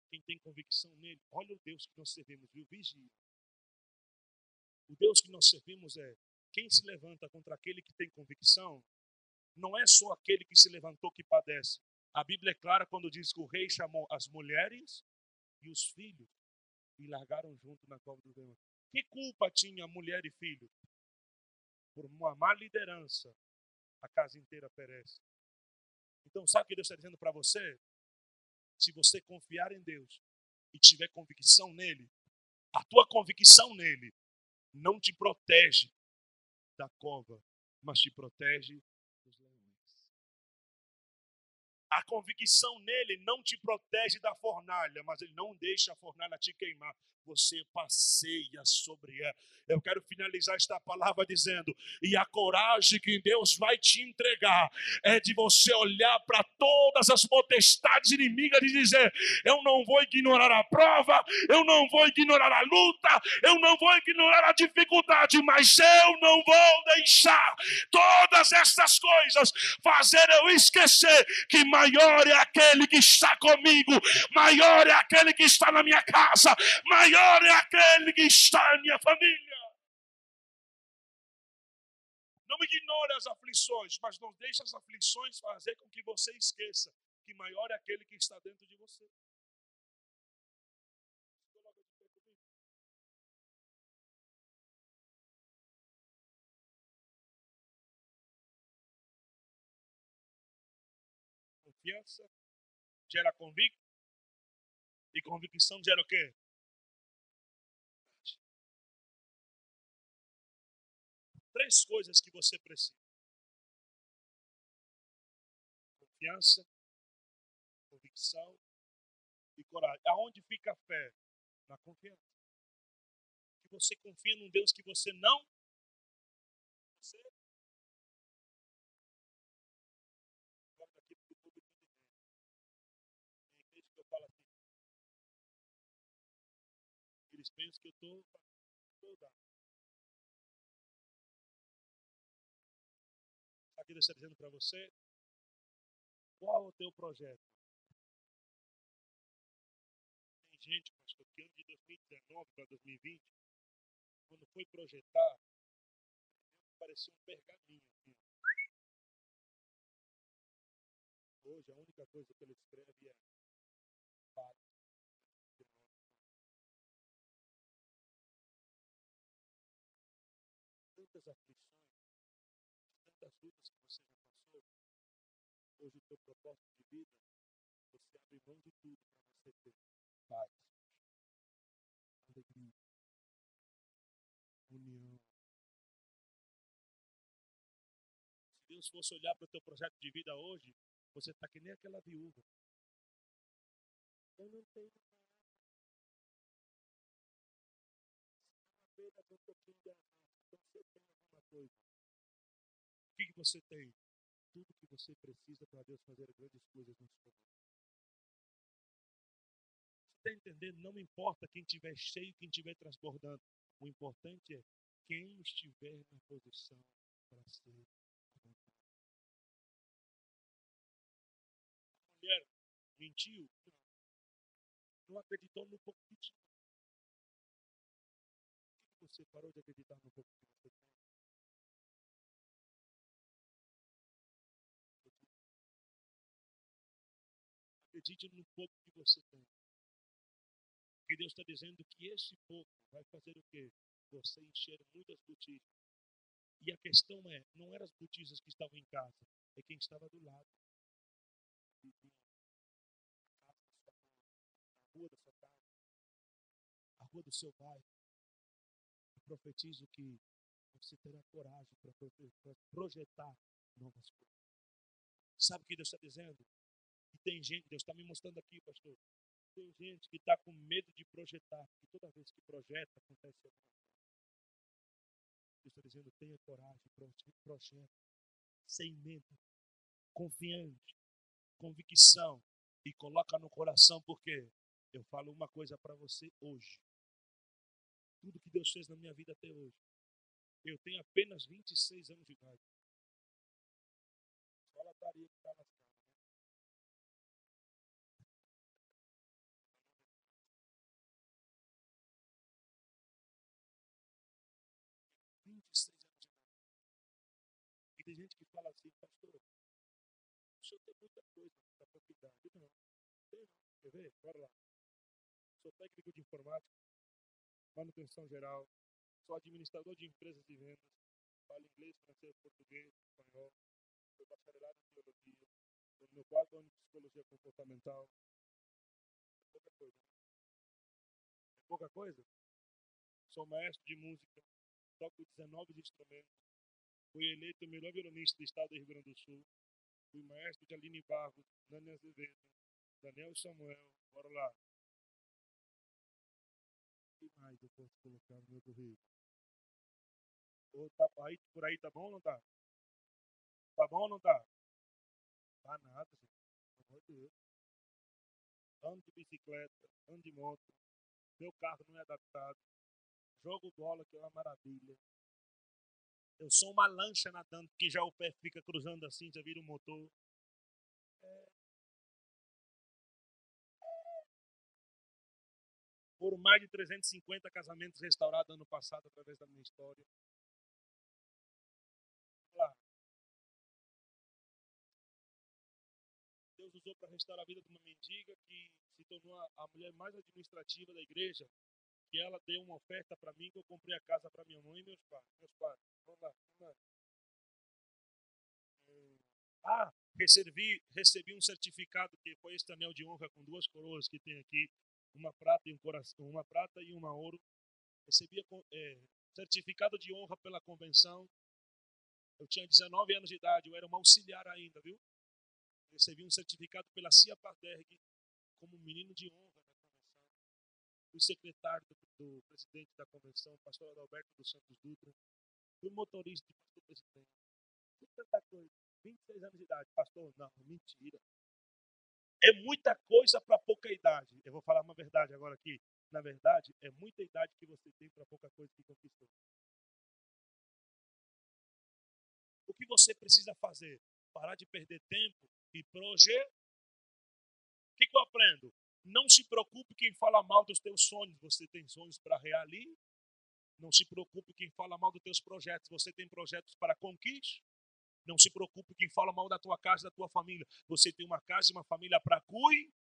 Quem tem convicção nele, olha o Deus que nós servimos, viu? Vigia. O Deus que nós servimos é quem se levanta contra aquele que tem convicção, não é só aquele que se levantou que padece. A Bíblia é clara quando diz que o rei chamou as mulheres e os filhos e largaram junto na cova do leão. Que culpa tinha mulher e filho? Por uma má liderança, a casa inteira perece. Então, sabe o que Deus está dizendo para você? Se você confiar em Deus e tiver convicção nele, a tua convicção nele não te protege da cova, mas te protege. A convicção nele não te protege da fornalha, mas ele não deixa a fornalha te queimar você passeia sobre ela. Eu quero finalizar esta palavra dizendo: e a coragem que Deus vai te entregar é de você olhar para todas as potestades inimigas e dizer: eu não vou ignorar a prova, eu não vou ignorar a luta, eu não vou ignorar a dificuldade, mas eu não vou deixar todas essas coisas fazer eu esquecer que maior é aquele que está comigo, maior é aquele que está na minha casa, maior maior é aquele que está em minha família. Não ignore as aflições, mas não deixe as aflições fazer com que você esqueça que maior é aquele que está dentro de você. Confiança gera convicto. E convicção gera o quê? Três coisas que você precisa: confiança, convicção e coragem. Aonde fica a fé? Na confiança. Que você confia num Deus que você não. Você. Assim. Eles pensam que eu estou Deus está dizendo para você? Qual o teu projeto? Tem gente, pastor, que ano de 2019 para 2020, quando foi projetar, parecia um pergaminho. Hoje, a única coisa que ele escreve é. Tantas aflições tantas lutas que você já passou, hoje o teu propósito de vida, você abre mão de tudo para você ter paz, alegria, união. Se Deus fosse olhar para o teu projeto de vida hoje, você está que nem aquela viúva. Eu não tenho nada. Apenas um pouquinho de amor. Então você tem alguma coisa que, você tem? Tudo que você precisa para Deus fazer grandes coisas na sua vida. Você está entendendo? Não importa quem estiver cheio, quem estiver transbordando. O importante é quem estiver na posição para ser. A mulher mentiu? Não. Não acreditou no pouco que tinha. Por que você parou de acreditar no pouco que você tem? Acredite no pouco que você tem. Porque Deus está dizendo que esse pouco vai fazer o quê? Você encher muitas botijas. E a questão é, não eram as botijas que estavam em casa, é quem estava do lado. A rua da sua casa, a rua do seu bairro. Eu profetizo que você terá coragem para projetar novas coisas. Sabe o que Deus está dizendo? Tem gente, Deus está me mostrando aqui, pastor. Tem gente que está com medo de projetar, porque toda vez que projeta, acontece alguma coisa. Deus está dizendo: tenha coragem, projeto, sem medo, confiante, convicção e coloca no coração, porque eu falo uma coisa para você hoje. Tudo que Deus fez na minha vida até hoje. Eu tenho apenas 26 anos de idade. Só a lataria que na tem gente que fala assim, pastor, o senhor tem muita coisa para pouca idade. Não, tem não. Quer ver? Bora lá. Sou técnico de informática, manutenção geral, sou administrador de empresas de vendas, falo inglês, francês, português, espanhol, sou bacharelado em teologia, estou no meu quarto ano de psicologia comportamental. É pouca coisa. É pouca coisa? Sou maestro de música, toco 19 instrumentos, fui eleito o melhor violonista do estado do Rio Grande do Sul, fui maestro de Aline Barros, Nani Azevedo, Daniel Samuel, bora lá. O que mais eu posso colocar no meu currículo? Ou tá, aí, por aí tá bom ou não tá? Tá bom ou não tá? Tá nada, gente. Pelo amor de Deus. Ando de bicicleta, ando de moto. Meu carro não é adaptado. Jogo bola, que é uma maravilha. Eu sou uma lancha nadando, que já o pé fica cruzando assim, já vira um motor. Foram mais de 350 casamentos restaurados ano passado através da minha história. Deus usou para restaurar a vida de uma mendiga que se tornou a mulher mais administrativa da igreja que ela deu uma oferta para mim, que eu comprei a casa para minha mãe e meus pais. Meus pais. Vamos lá, vamos lá. Ah, recebi, recebi um certificado que foi este anel de honra com duas coroas que tem aqui, uma prata e um coração, uma prata e uma ouro. Recebi é, certificado de honra pela convenção. Eu tinha 19 anos de idade, eu era um auxiliar ainda, viu? Recebi um certificado pela CIA Paderg como menino de honra fui secretário do, do, presidente da convenção, pastor Adalberto dos Santos Dutra, fui motorista de pastor presidente, fui tanta coisa, 26 anos de idade, pastor, não, mentira. É muita coisa para pouca idade. Eu vou falar uma verdade agora aqui. Na verdade, é muita idade que você tem para pouca coisa que conquistou. O que você precisa fazer? Parar de perder tempo e projetar. O que, que eu aprendo? Não se preocupe quem fala mal dos teus sonhos. Você tem sonhos para realizar. Não se preocupe quem fala mal dos teus projetos. Você tem projetos para conquista. Não se preocupe quem fala mal da tua casa, da tua família. Você tem uma casa e uma família para cuidar.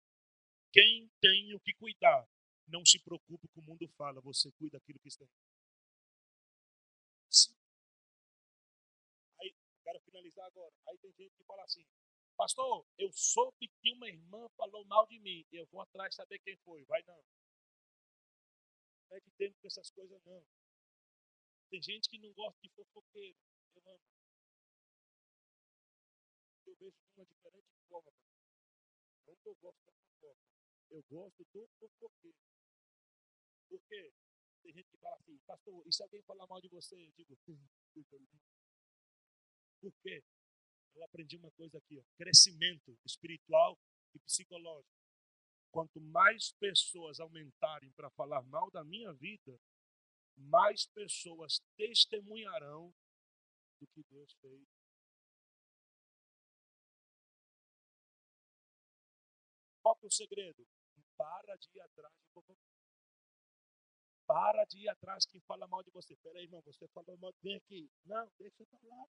Quem tem o que cuidar. Não se preocupe com o mundo fala. Você cuida daquilo que está. Aí, quero finalizar agora. Aí tem gente que fala assim: Pastor, eu soube que uma irmã falou mal de mim. Eu vou atrás saber quem foi. Vai não. Não é de tempo com essas coisas, não. Tem gente que não gosta de fofoqueiro. Eu amo. Eu vejo de uma diferente forma. Não que eu gosto da fofoca. Eu gosto do fofoqueiro. Por quê? Tem gente que fala assim, pastor, e se alguém falar mal de você? Eu digo, por quê? Eu aprendi uma coisa aqui: ó, crescimento espiritual e psicológico. Quanto mais pessoas aumentarem para falar mal da minha vida, mais pessoas testemunharão do que Deus fez. Qual é o segredo? Para de ir atrás de Para de ir atrás quem fala mal de você. Peraí, irmão, você falou mal, vem aqui. Não, deixa eu falar.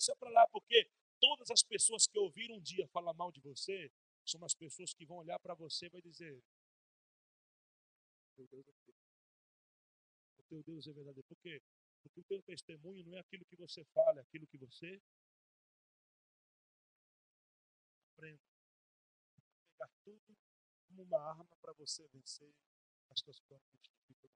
Deixa para lá, porque todas as pessoas que ouviram um dia falar mal de você são as pessoas que vão olhar para você e vai dizer: Meu Deus é O teu Deus é verdadeiro. Por quê? Porque o teu testemunho não é aquilo que você fala, é aquilo que você aprende. Pegar tudo como uma arma para você vencer as suas próprias dificuldades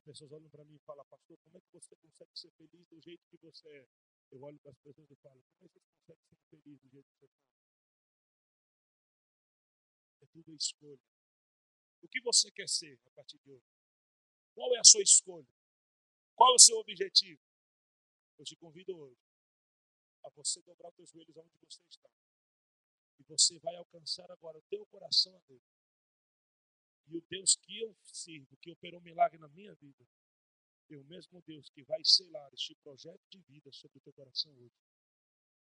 pessoas olham para mim e falam, pastor, como é que você consegue ser feliz do jeito que você é? Eu olho para as pessoas e falo, como é que você consegue ser feliz do jeito que você está? É tudo escolha. O que você quer ser a partir de hoje? Qual é a sua escolha? Qual é o seu objetivo? Eu te convido hoje a você dobrar os teus joelhos onde você está. E você vai alcançar agora o teu coração a Deus. E o Deus que eu sirvo, que operou um milagre na minha vida, é o mesmo Deus que vai selar este projeto de vida sobre o teu coração hoje.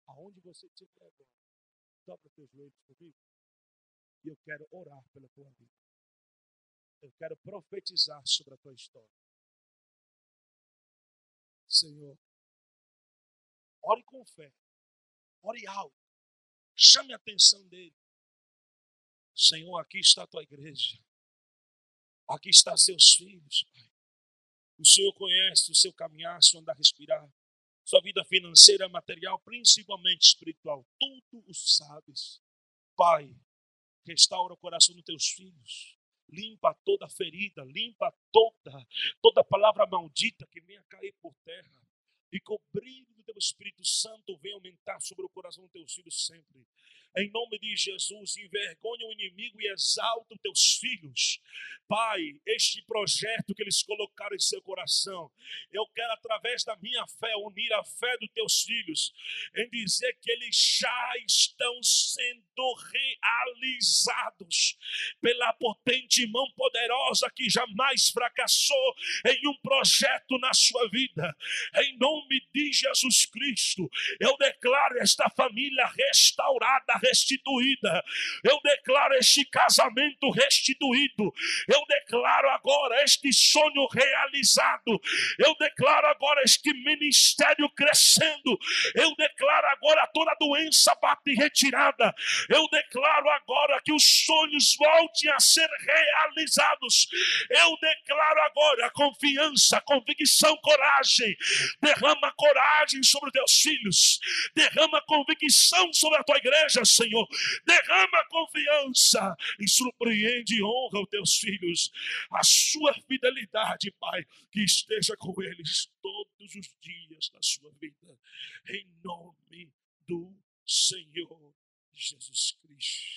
Aonde você estiver agora, dobra teus joelhos comigo. E eu quero orar pela tua vida. Eu quero profetizar sobre a tua história. Senhor, ore com fé, ore alto, chame a atenção dele. Senhor, aqui está a tua igreja, aqui estão seus filhos, Pai. O Senhor conhece o seu caminhar, seu andar, respirar, sua vida financeira, material, principalmente espiritual. Tudo o sabes. Pai, restaura o coração dos teus filhos. Limpa toda ferida, limpa toda, toda palavra maldita que venha cair por terra. E que do teu Espírito Santo venha aumentar sobre o coração dos teus filhos sempre. Em nome de Jesus, envergonha o inimigo e exalta os teus filhos. Pai, este projeto que eles colocaram em seu coração, eu quero, através da minha fé, unir a fé dos teus filhos, em dizer que eles já estão sendo realizados pela potente mão poderosa que jamais fracassou em um projeto na sua vida. Em nome de Jesus Cristo, eu declaro esta família restaurada, restituída. Eu declaro este casamento restituído. Eu declaro agora este sonho realizado. Eu declaro agora este ministério crescendo. Eu declaro agora toda doença bate retirada. Eu declaro agora que os sonhos voltem a ser realizados. Eu declaro agora confiança, convicção, coragem. Derrama coragem sobre teus filhos. Derrama convicção sobre a tua igreja, Senhor. Derrama confiança e surpreende e honra os teus filhos. A sua fidelidade, Pai, que esteja com eles todos os dias da sua vida. Em nome do Senhor Jesus Cristo.